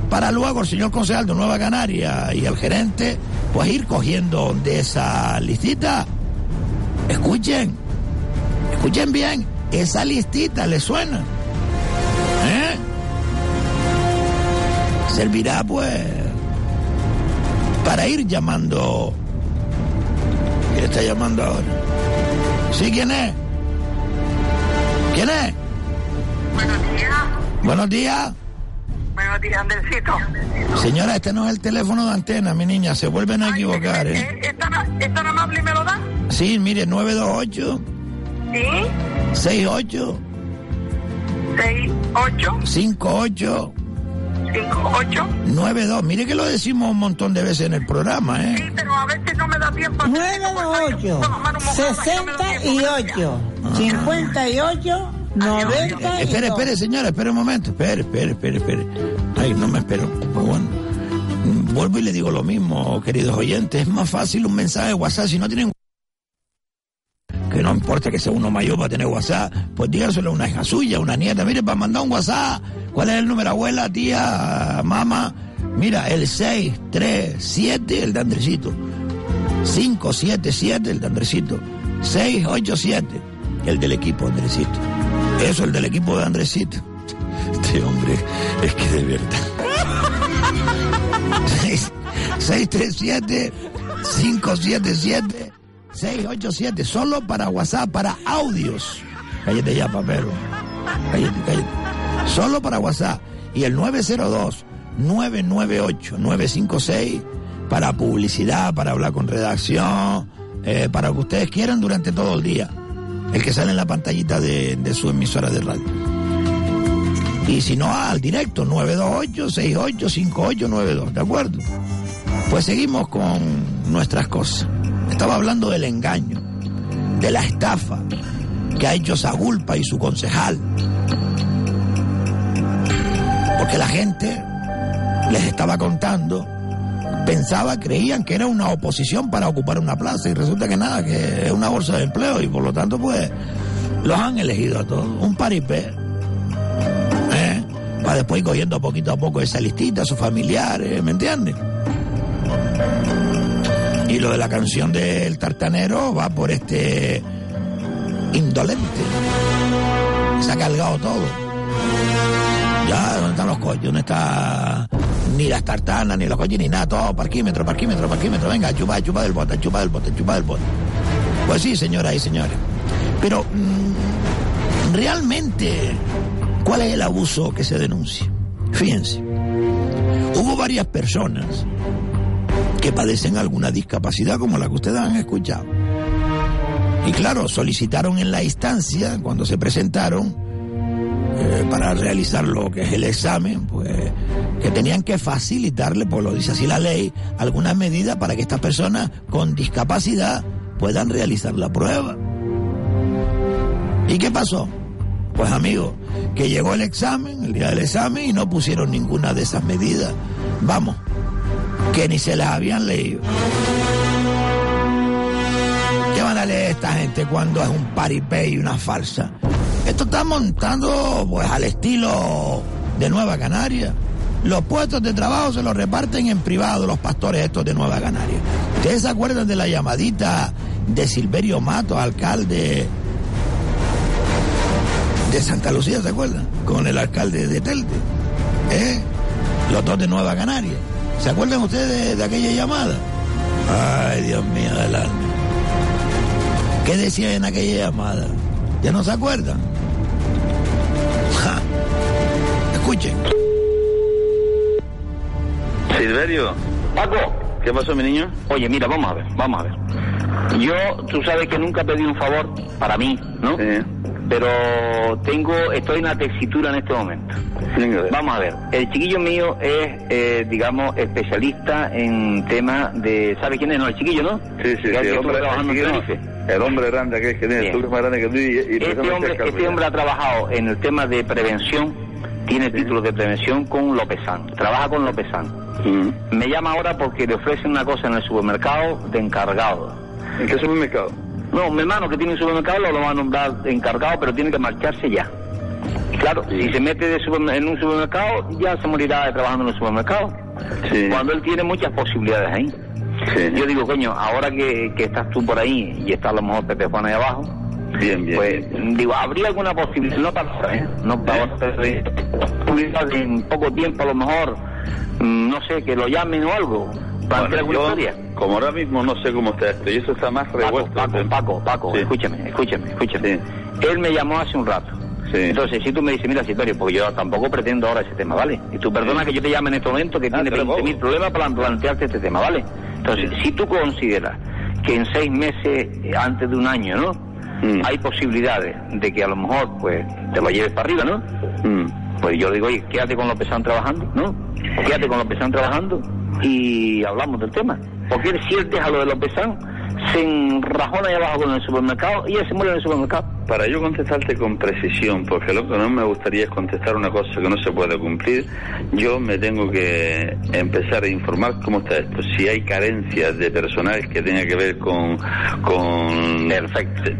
para luego el señor concejal de Nueva Canaria y el gerente, pues ir cogiendo de esa listita. Escuchen, escuchen bien, esa listita le suena. ¿Eh? Servirá pues para ir llamando. ¿Quién está llamando ahora? ¿Sí quién es? ¿Quién es? Buenos días. Buenos días. Buenos días, Andresito. Señora, este no es el teléfono de antena, mi niña, se vuelven a equivocar, ¿eh? ¿Es tan, es tan amable y me lo da? Sí, mire, 928 ¿Sí? 68 68 58 58 92. Mire que lo decimos un montón de veces en el programa, Sí, ¿eh? pero a veces no me da tiempo. 928 68 58 90 Espere, espere, señora, espere un momento. Espere, espere, espere, espere. Ay, no me espero. Pues bueno. Vuelvo y le digo lo mismo, queridos oyentes. Es más fácil un mensaje de WhatsApp si no tienen que no importa que sea uno mayor para tener WhatsApp, pues díganselo a una hija suya, una nieta. Mire, para mandar un WhatsApp, ¿cuál es el número? Abuela, tía, mamá. Mira, el 637, el de Andresito. 577, el de Andresito. 687, el del equipo Andresito. Eso, el del equipo de Andresito. Este hombre, es que de verdad. 637 577 687 solo para WhatsApp, para audios. Cállate ya, papero. Cállate, cállate. Solo para WhatsApp. Y el 902 998 956 para publicidad, para hablar con redacción, eh, para lo que ustedes quieran durante todo el día. El que sale en la pantallita de, su emisora de radio. Y si no, al directo, 928-685892, ¿de acuerdo? Pues seguimos con nuestras cosas. Estaba hablando del engaño, de la estafa que ha hecho Sagulpa y su concejal. Porque la gente les estaba contando, pensaba, creían que era una oposición para ocupar una plaza y resulta que nada, que es una bolsa de empleo y por lo tanto pues los han elegido a todos. Un paripé. ¿eh? Para después cogiendo poquito a poco esa listita, sus familiares, ¿me entienden? Y lo de la canción del tartanero va por este indolente. Se ha cargado todo. Ya, ¿dónde están los coches? ¿Dónde está ni las tartanas, ni los coches, ni nada? Todo, parquímetro, parquímetro, parquímetro. Venga, chupa, chupa del bote, chupa del bote, chupa del bote. Pues sí, señoras y señores. Pero, mm, realmente, ¿cuál es el abuso que se denuncia? Fíjense, hubo varias personas que padecen alguna discapacidad como la que ustedes han escuchado. Y claro, solicitaron en la instancia, cuando se presentaron, eh, para realizar lo que es el examen, pues que tenían que facilitarle, pues lo dice así la ley, algunas medidas para que estas personas con discapacidad puedan realizar la prueba. ¿Y qué pasó? Pues amigo, que llegó el examen, el día del examen, y no pusieron ninguna de esas medidas. Vamos, que ni se las habían leído. ¿Qué van a leer esta gente cuando es un paripé y una falsa? Esto está montando pues al estilo de Nueva Canaria. Los puestos de trabajo se los reparten en privado los pastores estos de Nueva Canaria. ¿Ustedes se acuerdan de la llamadita de Silverio Mato, alcalde de Santa Lucía, ¿se acuerdan? Con el alcalde de Telde. ¿Eh? Los dos de Nueva Canaria. ¿Se acuerdan ustedes de, aquella llamada? Ay, Dios mío del alma. ¿Qué decía en aquella llamada? ¿Ya no se acuerdan? Escuchen. Silverio. Paco. ¿Qué pasó, mi niño? Oye, mira, vamos a ver, vamos a ver. Yo, tú sabes que nunca pedí un favor para mí, ¿no? Pero tengo, estoy en la tesitura en este momento. Vamos a ver, el chiquillo mío es, eh, digamos, especialista en temas de, ¿sabes quién es? No, el chiquillo, ¿no? Sí, sí, El hombre, el el grande que es que tú eres más grande que tú y, y Este hombre, es este hombre ha trabajado en el tema de prevención, tiene títulos de prevención con Lopezán, trabaja con Lopezán. Me llama ahora porque le ofrecen una cosa en el supermercado de encargado. ¿En qué supermercado? No, mi hermano que tiene un supermercado lo va a nombrar encargado, pero tiene que marcharse ya. Claro, si se mete de en un supermercado, ya se morirá de trabajando en el supermercado. Cuando él tiene muchas posibilidades ahí. Yo digo, coño, ahora que, que estás tú por ahí y está a lo mejor Pepe Juan ahí abajo, Bien, bien. pues digo, ¿habría alguna posibilidad? No para ¿eh? No para eh, de en poco tiempo a lo mejor, mm, no sé, que lo llamen o algo, para Bueno, yo, historia. como ahora mismo no sé cómo está esto, y eso está más revuelto. Paco, Paco, Paco, escúchame, escúchame, escúchame. Él me llamó hace un rato. Entonces, si tú me dices, mira, Silverio, porque yo tampoco pretendo ahora ese tema, ¿vale? Y tú perdona que yo te llame en este momento que tiene pero 20.000 problemas para plantearte este tema, ¿vale? Entonces, si tú consideras que en seis meses, eh, antes de un año, ¿no? Hay posibilidades de que a lo mejor, pues, te lo lleves para arriba, ¿no? Pues yo digo, oye, quédate con los que están trabajando, ¿no? Quédate con los que están trabajando y hablamos del tema. Porque él, si él deja lo de los pesan, se enrajona ahí abajo con el supermercado y él se muere en el supermercado. Para yo contestarte con precisión, porque lo que no me gustaría es contestar una cosa que no se puede cumplir, yo me tengo que empezar a informar cómo está esto. Si hay carencias de personal que tenga que ver con, con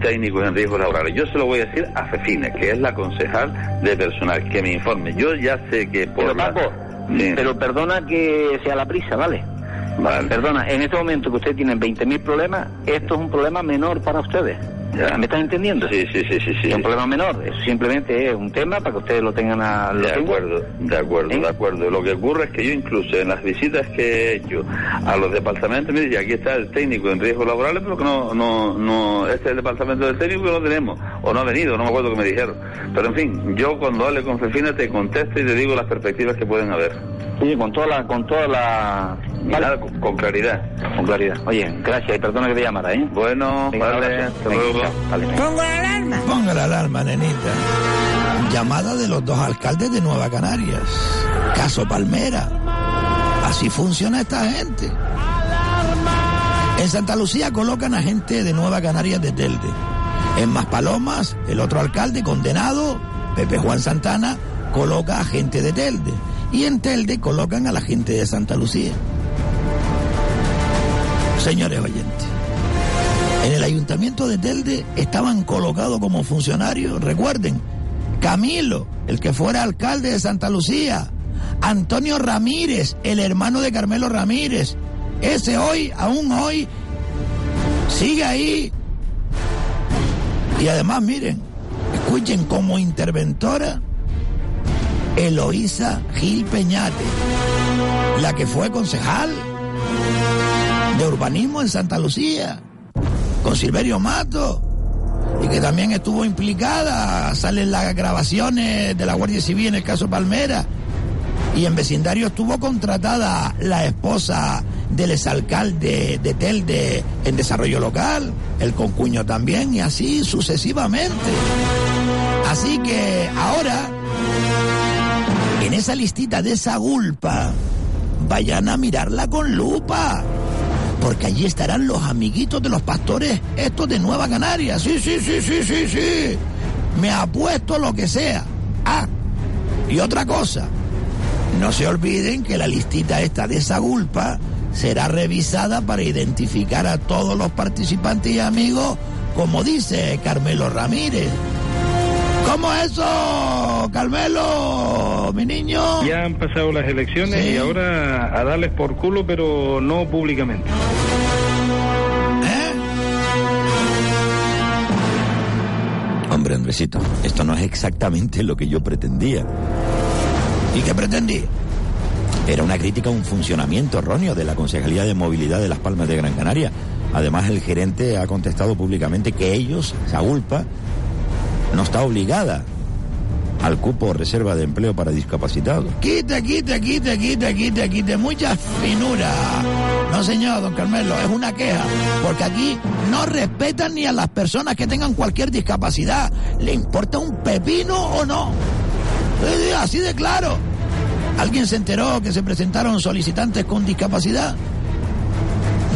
técnicos en riesgos laborales. Yo se lo voy a decir a Fefina, que es la concejal de personal, que me informe. Yo ya sé que por... Pero la- Paco, Sí. pero perdona que sea la prisa, ¿vale? Perdona, en este momento que ustedes tienen 20.000 problemas, esto es un problema menor para ustedes. ¿Me están entendiendo? Sí, sí, sí, sí. sí. Es un problema menor, eso simplemente es un tema para que ustedes lo tengan a... lo De tengan. acuerdo, de acuerdo, de acuerdo. Lo que ocurre es que yo incluso en las visitas que he hecho a los departamentos me dicen, aquí está el técnico en riesgos laborales, pero que no, no, no, este es el departamento del técnico que no tenemos, o no ha venido, no me acuerdo que me dijeron. Pero en fin, yo cuando hable con Fefina te contesto y te digo las perspectivas que pueden haber. Sí, con toda la... Con toda la... Con, con claridad. Con claridad. Oye, gracias y perdona que te llamara, ¿eh? Bueno, Venga, vale, abrazo. hasta Venga, luego. Chao, vale. Pongo la alarma. Ponga la alarma, nenita. Llamada de los dos alcaldes de Nueva Canarias. Caso Palmera. Así funciona esta gente. En Santa Lucía colocan a gente de Nueva Canarias de Telde. En Maspalomas, el otro alcalde condenado, Pepe Juan Santana, coloca a gente de Telde. Y en Telde colocan a la gente de Santa Lucía. Señores oyentes, en el ayuntamiento de Telde estaban colocados como funcionarios, recuerden, Camilo, el que fuera alcalde de Santa Lucía, Antonio Ramírez, el hermano de Carmelo Ramírez, ese hoy, aún hoy, sigue ahí. Y además, miren, escuchen como interventora Eloísa Gil Peñate, la que fue concejal de urbanismo en Santa Lucía, con Silverio Mato, y que también estuvo implicada, salen las grabaciones de la Guardia Civil en el caso Palmera, y en vecindario estuvo contratada la esposa del exalcalde de Telde en desarrollo local, el concuño también, y así sucesivamente. Así que ahora, en esa listita de esa gulpa, vayan a mirarla con lupa porque allí estarán los amiguitos de los pastores estos de Nueva Canaria. Sí, sí, sí, sí, sí, sí. Me apuesto lo que sea. Ah, y otra cosa. No se olviden que la listita esta de esa gulpa será revisada para identificar a todos los participantes y amigos, como dice Carmelo Ramírez. ¿Cómo es eso, Carmelo, mi niño? Ya han pasado las elecciones Sí. y ahora a darles por culo, pero no públicamente. Hombre, Andresito, esto no es exactamente lo que yo pretendía. ¿Y qué pretendí? Era una crítica a un funcionamiento erróneo de la Concejalía de Movilidad de Las Palmas de Gran Canaria. Además, el gerente ha contestado públicamente que ellos, Sagulpa, no está obligada al cupo reserva de empleo para discapacitados. Quite, quite, quite, quite, quite, quite. Mucha finura. No, señor, don Carmelo, es una queja. Porque aquí no respetan ni a las personas que tengan cualquier discapacidad. ¿Le importa un pepino o no? Sí, Así de claro. ¿Alguien se enteró que se presentaron solicitantes con discapacidad?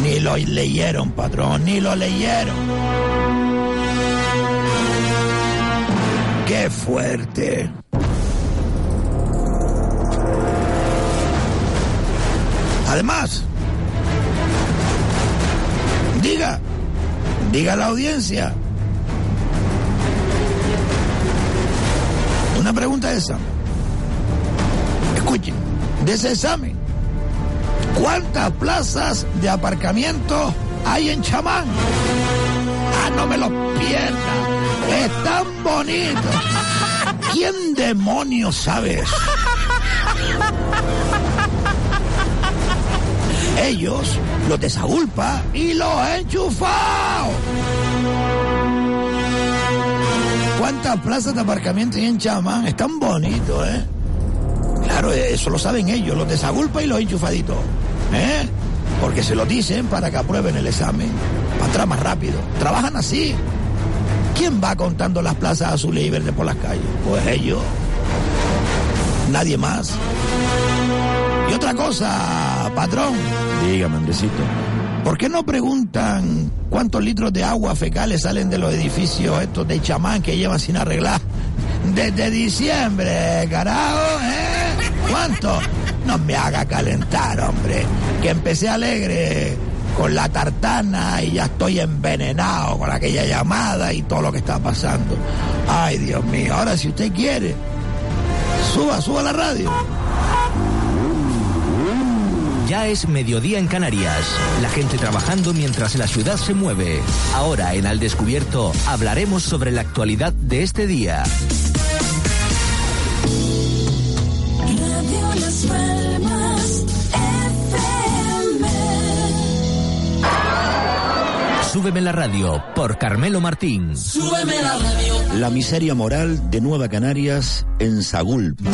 Ni lo leyeron, patrón, ni lo leyeron. ¡Qué fuerte! Además, diga, diga a la audiencia. Una pregunta esa. Escuchen, de ese examen, ¿cuántas plazas de aparcamiento hay en Chamán? Ah, no me lo pierda. Es tan bonito. ¿Quién demonios sabe eso? Ellos, los de Sagulpa y los enchufados. ¿Cuántas plazas de aparcamiento hay en Chamán? Es tan bonito, ¿eh? Claro, eso lo saben ellos, los de Sagulpa y los enchufaditos. ¿Eh? Porque se lo dicen para que aprueben el examen. Para atrás más rápido. Trabajan así. ¿Quién va contando las plazas azules y verdes por las calles? Pues ellos. Nadie más. Y otra cosa, patrón. Dígame, Andresito. ¿Por qué no preguntan cuántos litros de agua fecales salen de los edificios estos de chamán que llevan sin arreglar? Desde diciembre, carajo, ¿eh? ¿Cuánto? No me haga calentar, hombre. Que empecé alegre con la tartana y ya estoy envenenado con aquella llamada y todo lo que está pasando. Ay, Dios mío. Ahora, si usted quiere, suba, suba la radio. Ya es mediodía en Canarias. La gente trabajando mientras la ciudad se mueve. Ahora en Al Descubierto hablaremos sobre la actualidad de este día. Súbeme la radio por Carmelo Martín. Súbeme la radio. La miseria moral de Nueva Canarias en Sagulpa.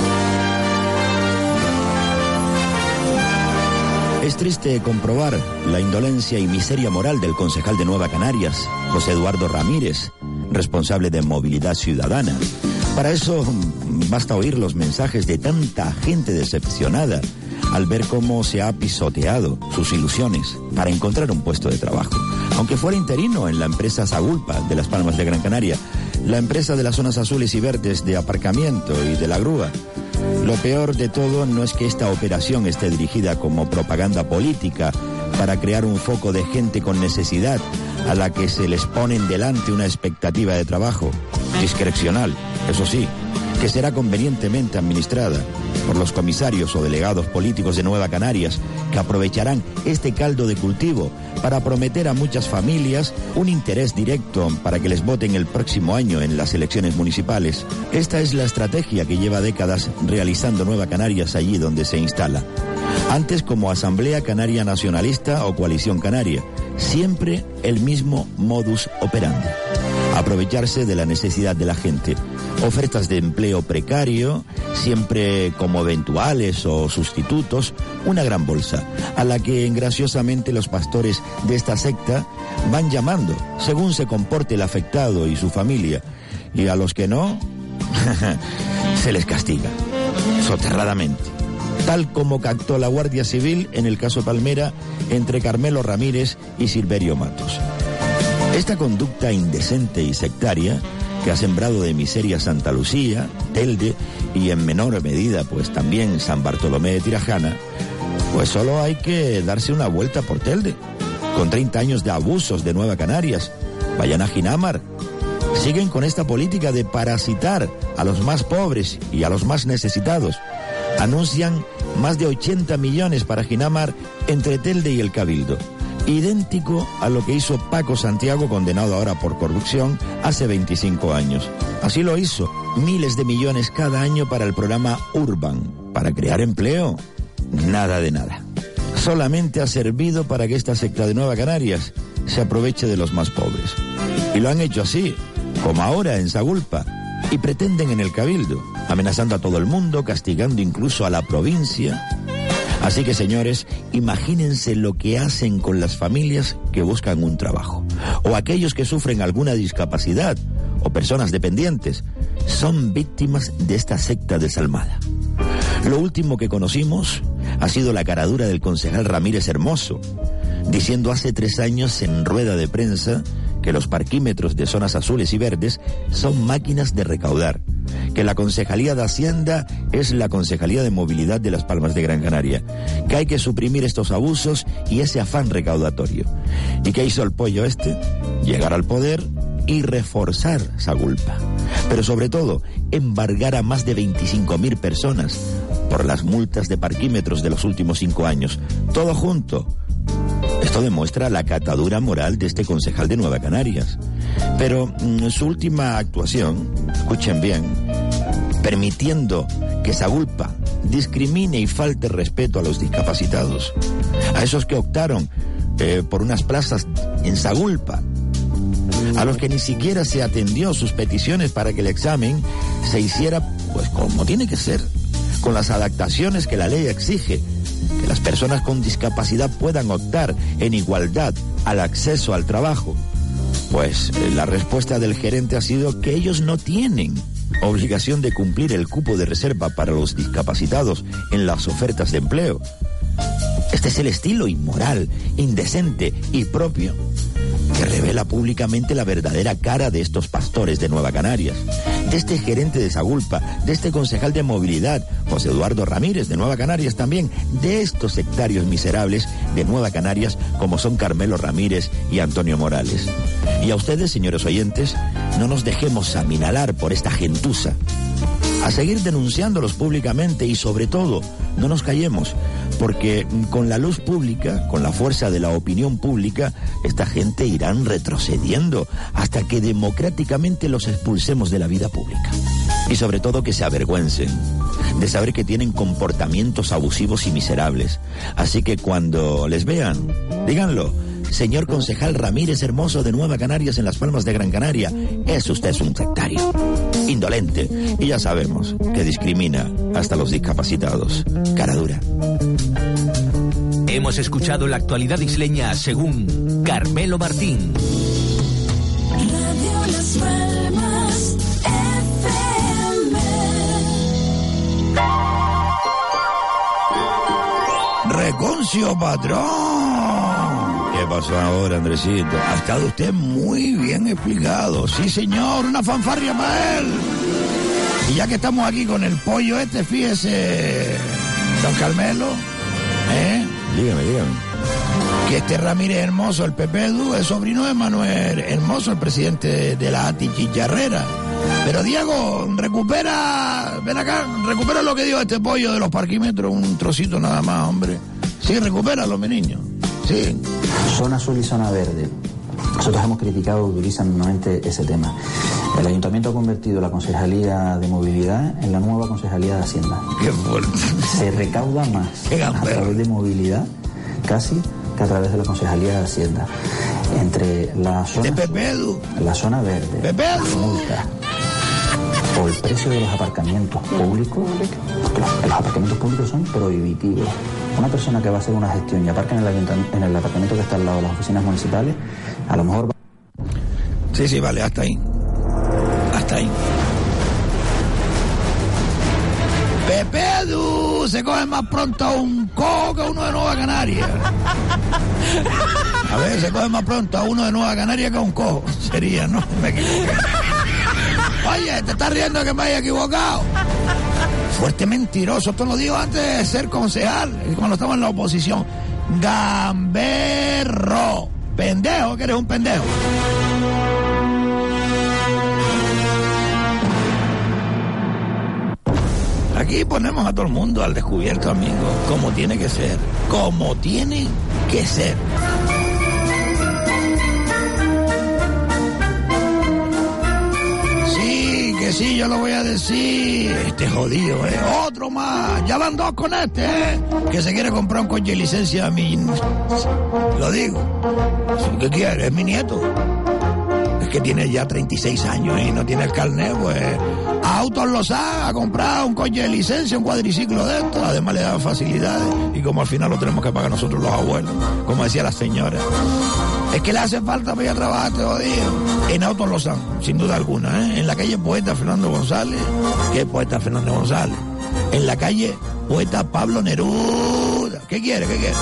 Es triste comprobar la indolencia y miseria moral del concejal de Nueva Canarias, José Eduardo Ramírez, responsable de movilidad ciudadana. Para eso basta oír los mensajes de tanta gente decepcionada al ver cómo se ha pisoteado sus ilusiones para encontrar un puesto de trabajo. Aunque fuera interino en la empresa Sagulpa de Las Palmas de Gran Canaria, la empresa de las zonas azules y verdes de aparcamiento y de la grúa, lo peor de todo no es que esta operación esté dirigida como propaganda política para crear un foco de gente con necesidad a la que se les pone en delante una expectativa de trabajo discrecional, eso sí, que será convenientemente administrada por los comisarios o delegados políticos de Nueva Canarias que aprovecharán este caldo de cultivo para prometer a muchas familias un interés directo para que les voten el próximo año en las elecciones municipales. Esta es la estrategia que lleva décadas realizando Nueva Canarias allí donde se instala. Antes como Asamblea Canaria Nacionalista o Coalición Canaria, siempre el mismo modus operandi. Aprovecharse de la necesidad de la gente. Ofertas de empleo precario, siempre como eventuales o sustitutos, una gran bolsa, a la que graciosamente los pastores de esta secta van llamando, según se comporte el afectado y su familia. Y a los que no, (laughs) se les castiga, soterradamente tal como captó la Guardia Civil en el caso Palmera entre Carmelo Ramírez y Silverio Matos. Esta conducta indecente y sectaria, que ha sembrado de miseria Santa Lucía, Telde y en menor medida pues también San Bartolomé de Tirajana, Pues solo hay que darse una vuelta por Telde. Con 30 años de abusos de Nueva Canarias. Vayan a Ginamar. Siguen con esta política de parasitar a los más pobres y a los más necesitados. Anuncian más de 80 millones para Ginamar entre Telde y el Cabildo. Idéntico a lo que hizo Paco Santiago, condenado ahora por corrupción, hace 25 años. Así lo hizo. Miles de millones cada año para el programa Urban. Para crear empleo. Nada de nada. Solamente ha servido para que esta secta de Nueva Canarias se aproveche de los más pobres. Y lo han hecho así, como ahora en Sagulpa, y pretenden en el Cabildo, amenazando a todo el mundo, castigando incluso a la provincia. Así que señores, imagínense lo que hacen con las familias que buscan un trabajo, o aquellos que sufren alguna discapacidad, o personas dependientes, son víctimas de esta secta desalmada. Lo último que conocimos ha sido la caradura del concejal Ramírez Hermoso, diciendo hace tres años en rueda de prensa que los parquímetros de zonas azules y verdes son máquinas de recaudar, que la Concejalía de Hacienda es la Concejalía de Movilidad de las Palmas de Gran Canaria, que hay que suprimir estos abusos y ese afán recaudatorio. ¿Y qué hizo el pollo este? Llegar al poder y reforzar Sagulpa. Pero sobre todo, embargar a más de 25.000 personas por las multas de parquímetros de los últimos cinco años. Todo junto. Esto demuestra la catadura moral de este concejal de Nueva Canarias. Pero mm, su última actuación, escuchen bien, permitiendo que Sagulpa discrimine y falte respeto a los discapacitados, a esos que optaron eh, por unas plazas en Sagulpa, a los que ni siquiera se atendió sus peticiones para que el examen se hiciera pues como tiene que ser, con las adaptaciones que la ley exige, que las personas con discapacidad puedan optar en igualdad al acceso al trabajo. Pues eh, la respuesta del gerente ha sido que ellos no tienen obligación de cumplir el cupo de reserva para los discapacitados en las ofertas de empleo. Este es el estilo inmoral, indecente y propio que revela públicamente la verdadera cara de estos pastores de Nueva Canarias, de este gerente de Sagulpa, de este concejal de movilidad, José Eduardo Ramírez de Nueva Canarias también, de estos sectarios miserables de Nueva Canarias como son Carmelo Ramírez y Antonio Morales. Y a ustedes, señores oyentes, no nos dejemos aminalar por esta gentuza a seguir denunciándolos públicamente y sobre todo no nos callemos, porque con la luz pública, con la fuerza de la opinión pública, esta gente irán retrocediendo hasta que democráticamente los expulsemos de la vida pública. Y sobre todo que se avergüencen de saber que tienen comportamientos abusivos y miserables. Así que cuando les vean, díganlo. Señor concejal Ramírez Hermoso de Nueva Canarias en las Palmas de Gran Canaria, es usted un sectario, indolente, y ya sabemos que discrimina hasta los discapacitados. Cara dura. Hemos escuchado la actualidad isleña según Carmelo Martín. Radio Las Palmas Reconcio, patrón. ¿Qué pasó ahora, Andresito? Ha estado usted muy bien explicado. Sí, señor, una fanfarria para él. Y ya que estamos aquí con el pollo este, fíjese, don Carmelo, ¿eh? Dígame, dígame. que este Ramírez Hermoso, el Pepe Du, es sobrino de Manuel Hermoso, el presidente de la ATI Chicharrera. Pero Diego, recupera, ven acá, recupera lo que dio este pollo de los parquímetros, un trocito nada más, hombre. Sí, recupéralo, mi niño. Sí. Zona azul y zona verde. Nosotros hemos criticado durísimamente ese tema. El ayuntamiento ha convertido la Concejalía de Movilidad en la nueva Concejalía de Hacienda. Qué fuerte. Se recauda más (laughs) a través de movilidad, casi, que a través de la Concejalía de Hacienda. Entre la zona, azul- la zona verde, las multas, o el precio de los aparcamientos públicos, porque los, los aparcamientos públicos son prohibitivos. Una persona que va a hacer una gestión y aparca en el, apartamento que está al lado de las oficinas municipales, a lo mejor va Sí, sí, vale, hasta ahí. Hasta ahí. Pepe Du se coge más pronto a un cojo que a uno de Nueva Canaria. A ver, se coge más pronto a uno de Nueva Canaria que a un cojo. Sería, ¿no? Me equivoqué. Oye, ¿te estás riendo que me haya equivocado? Fuerte mentiroso, esto lo digo antes de ser concejal, cuando estaba en la oposición. Gamberro. Pendejo, que eres un pendejo. Aquí ponemos a todo el mundo al descubierto, amigos, como tiene que ser, como tiene que ser. Sí, yo lo voy a decir. Este jodido, ¿eh? Otro más. Ya van dos con este, ¿eh? Que se quiere comprar un coche de licencia a mí. Lo digo. ¿Qué quiere? Es mi nieto. Es que tiene ya 36 años y no tiene el carnet, pues Autos los ha comprado un coche de licencia, un cuadriciclo de esto, además le da facilidades y como al final lo tenemos que pagar nosotros los abuelos, como decía la señora. Es que le hace falta para ir a trabajar este jodido. En Autos Lozán, sin duda alguna, ¿eh? En la calle Poeta Fernando González, es Poeta Fernando González. En la calle Poeta Pablo Neruda. ¿Qué quiere? ¿Qué quiere?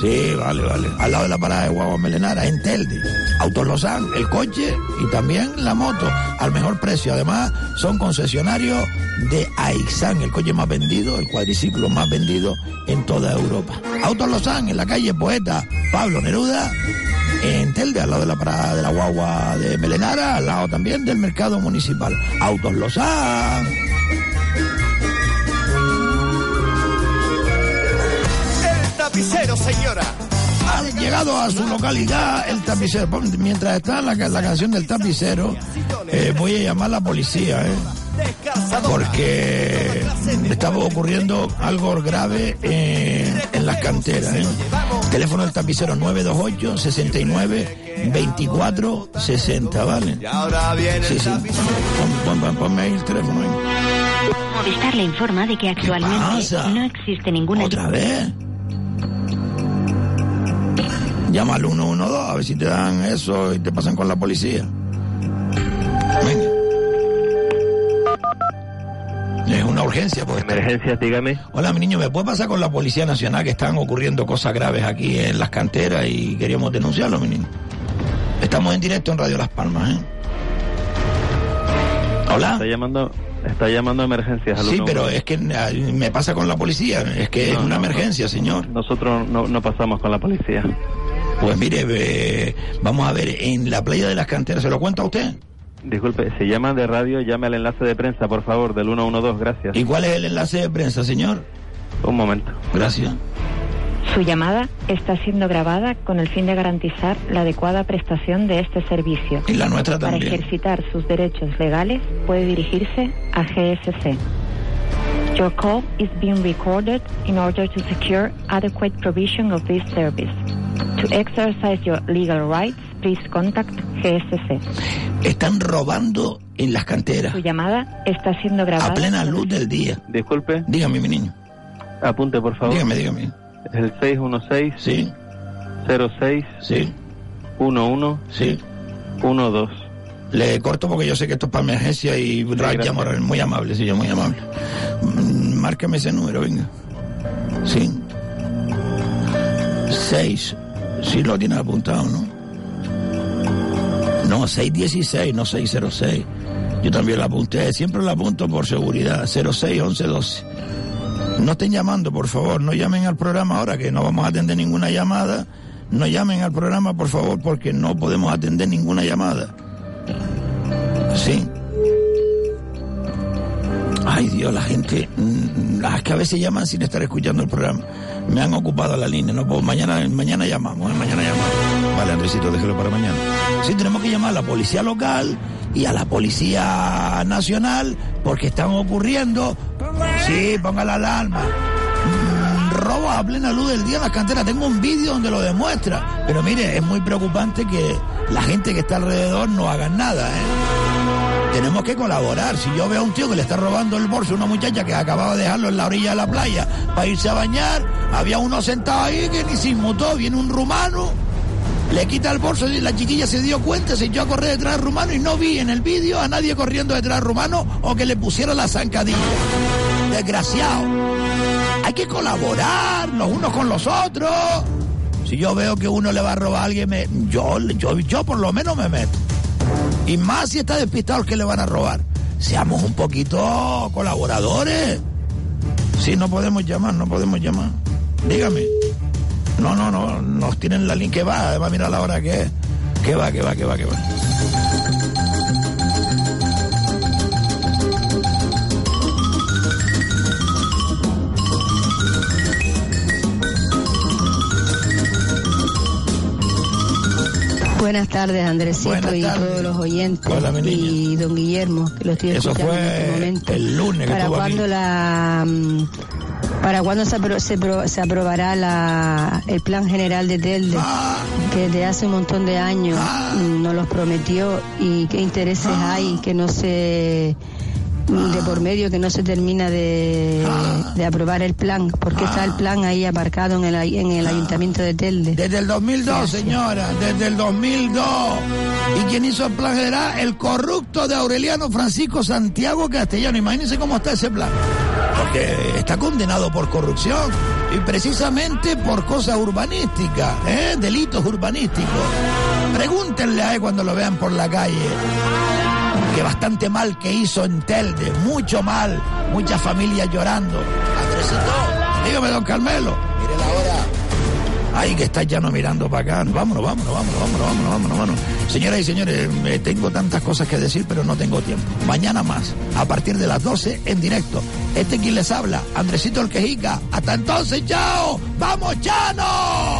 Sí, vale, vale. Al lado de la parada de Guagua Melenara, en Telde. Autos Lozán, el coche y también la moto al mejor precio. Además, son concesionarios de Aixan, el coche más vendido, el cuadriciclo más vendido en toda Europa. Autos Lozán, en la calle Poeta Pablo Neruda, en Telde, al lado de la parada de la Guagua de Melenara, al lado también del mercado municipal. Autos Lozán. Tapicero, señora. Ha llegado a su localidad el tapicero. Mientras está la, la canción del tapicero, eh, voy a llamar a la policía, ¿eh? porque estaba ocurriendo algo grave eh, en las canteras. ¿eh? Teléfono del tapicero 928 69 24 60, ¿vale? Sí, sí. Pon, pon, ponme ahí el teléfono. Ahí. Movistar le informa de que actualmente no existe ninguna... ¿Otra vez? Llama al 112 a ver si te dan eso y te pasan con la policía. Venga. Es una urgencia. Pues. Emergencia, dígame. Hola, mi niño, ¿me puede pasar con la Policía Nacional que están ocurriendo cosas graves aquí en las canteras y queríamos denunciarlo, mi niño? Estamos en directo en Radio Las Palmas, ¿eh? Hola. Está llamando, está llamando a emergencias. Al Sí, 112. pero es que eh, me pasa con la policía. Es que es una no, emergencia, señor. Nosotros no, no pasamos con la policía. Pues mire, eh, vamos a ver, en la playa de las canteras, ¿se lo cuenta a usted? Disculpe, si llama de radio, llame al enlace de prensa, por favor, del 112, gracias. ¿Y cuál es el enlace de prensa, señor? Un momento. Gracias. Su llamada está siendo grabada con el fin de garantizar la adecuada prestación de este servicio. Y la nuestra Para también. ejercitar sus derechos legales, puede dirigirse a GSC. Your call is being recorded in order to secure adequate provision of this service. To exercise your legal rights, please contact GSC. Están robando en las canteras Su llamada está siendo grabada. a plena luz del día. Disculpe. Dígame, mi niño. Apunte, por favor. Dígame, dígame. Es el 616 Sí. 06 Sí. 11 Sí. 12. Le corto porque yo sé que esto es para emergencia y llama, muy amable, sí, yo muy amable. Mm, Márcame ese número, venga. Sí. Seis. Sí lo tienes apuntado, ¿no? No, 616, no 606. Yo también lo apunté, siempre lo apunto por seguridad. 06 11 12. No estén llamando, por favor, no llamen al programa ahora que no vamos a atender ninguna llamada. No llamen al programa, por favor, porque no podemos atender ninguna llamada. Sí. Ay Dios, la gente, mm, es que a veces llaman sin estar escuchando el programa. Me han ocupado la línea, no puedo, mañana, mañana llamamos, ¿eh? mañana llamamos. Vale, Andresito, déjelo para mañana. Sí, tenemos que llamar a la policía local y a la policía nacional porque están ocurriendo. Sí, ponga la alarma. Mm, Robos a plena luz del día en las canteras. Tengo un vídeo donde lo demuestra. Pero mire, es muy preocupante que la gente que está alrededor no hagan nada, ¿eh? Tenemos que colaborar. Si yo veo a un tío que le está robando el bolso a una muchacha que acababa de dejarlo en la orilla de la playa para irse a bañar, había uno sentado ahí que ni se inmutó, viene un rumano, le quita el bolso y la chiquilla se dio cuenta, se echó a correr detrás del rumano y no vi en el vídeo a nadie corriendo detrás del rumano o que le pusiera la zancadilla. Desgraciado. Hay que colaborar los unos con los otros. Si yo veo que uno le va a robar a alguien, yo, yo, yo por lo menos me meto. Y más si está despistado que le van a robar. seamos un poquito colaboradores. Sí, no podemos llamar, no podemos llamar. Dígame. No, no, no, nos tienen la línea que va, va a mirar la hora que es. Que va, que va, que va, que va. Buenas tardes, Andresito y todos los oyentes. y don Guillermo, que lo estoy Eso escuchando fue en este momento. el lunes que ¿Para cuándo la mm, para cuándo se, apro- se, pro- se aprobará la, el plan general de Telde Ah. que desde hace un montón de años mm, nos los prometió y qué intereses Ah. hay que no se de por medio que no se termina de, Ah. de aprobar el plan porque está el plan ahí aparcado en el, en el ayuntamiento de Telde Desde el 2002, Gracias. señora, desde el 2002. ¿Y quién hizo el plan general? El corrupto de Aureliano Francisco Santiago Castellano. Imagínense cómo está ese plan. Porque está condenado por corrupción y precisamente por cosas urbanísticas, ¿eh? delitos urbanísticos. Pregúntenle a él cuando lo vean por la calle. Bastante mal que hizo en Telde, mucho mal, muchas familias llorando. Andresito, dígame, don Carmelo. Mire la hora. Ay, que está ya no mirando para acá. Vámonos, vámonos, vámonos, vámonos, vámonos, vámonos, vámonos. Señoras y señores, eh, tengo tantas cosas que decir, pero no tengo tiempo. Mañana más, a partir de las 12 en directo. Este quien les habla, Andresito el Quejica. Hasta entonces, chao. ¡Vamos, Chano!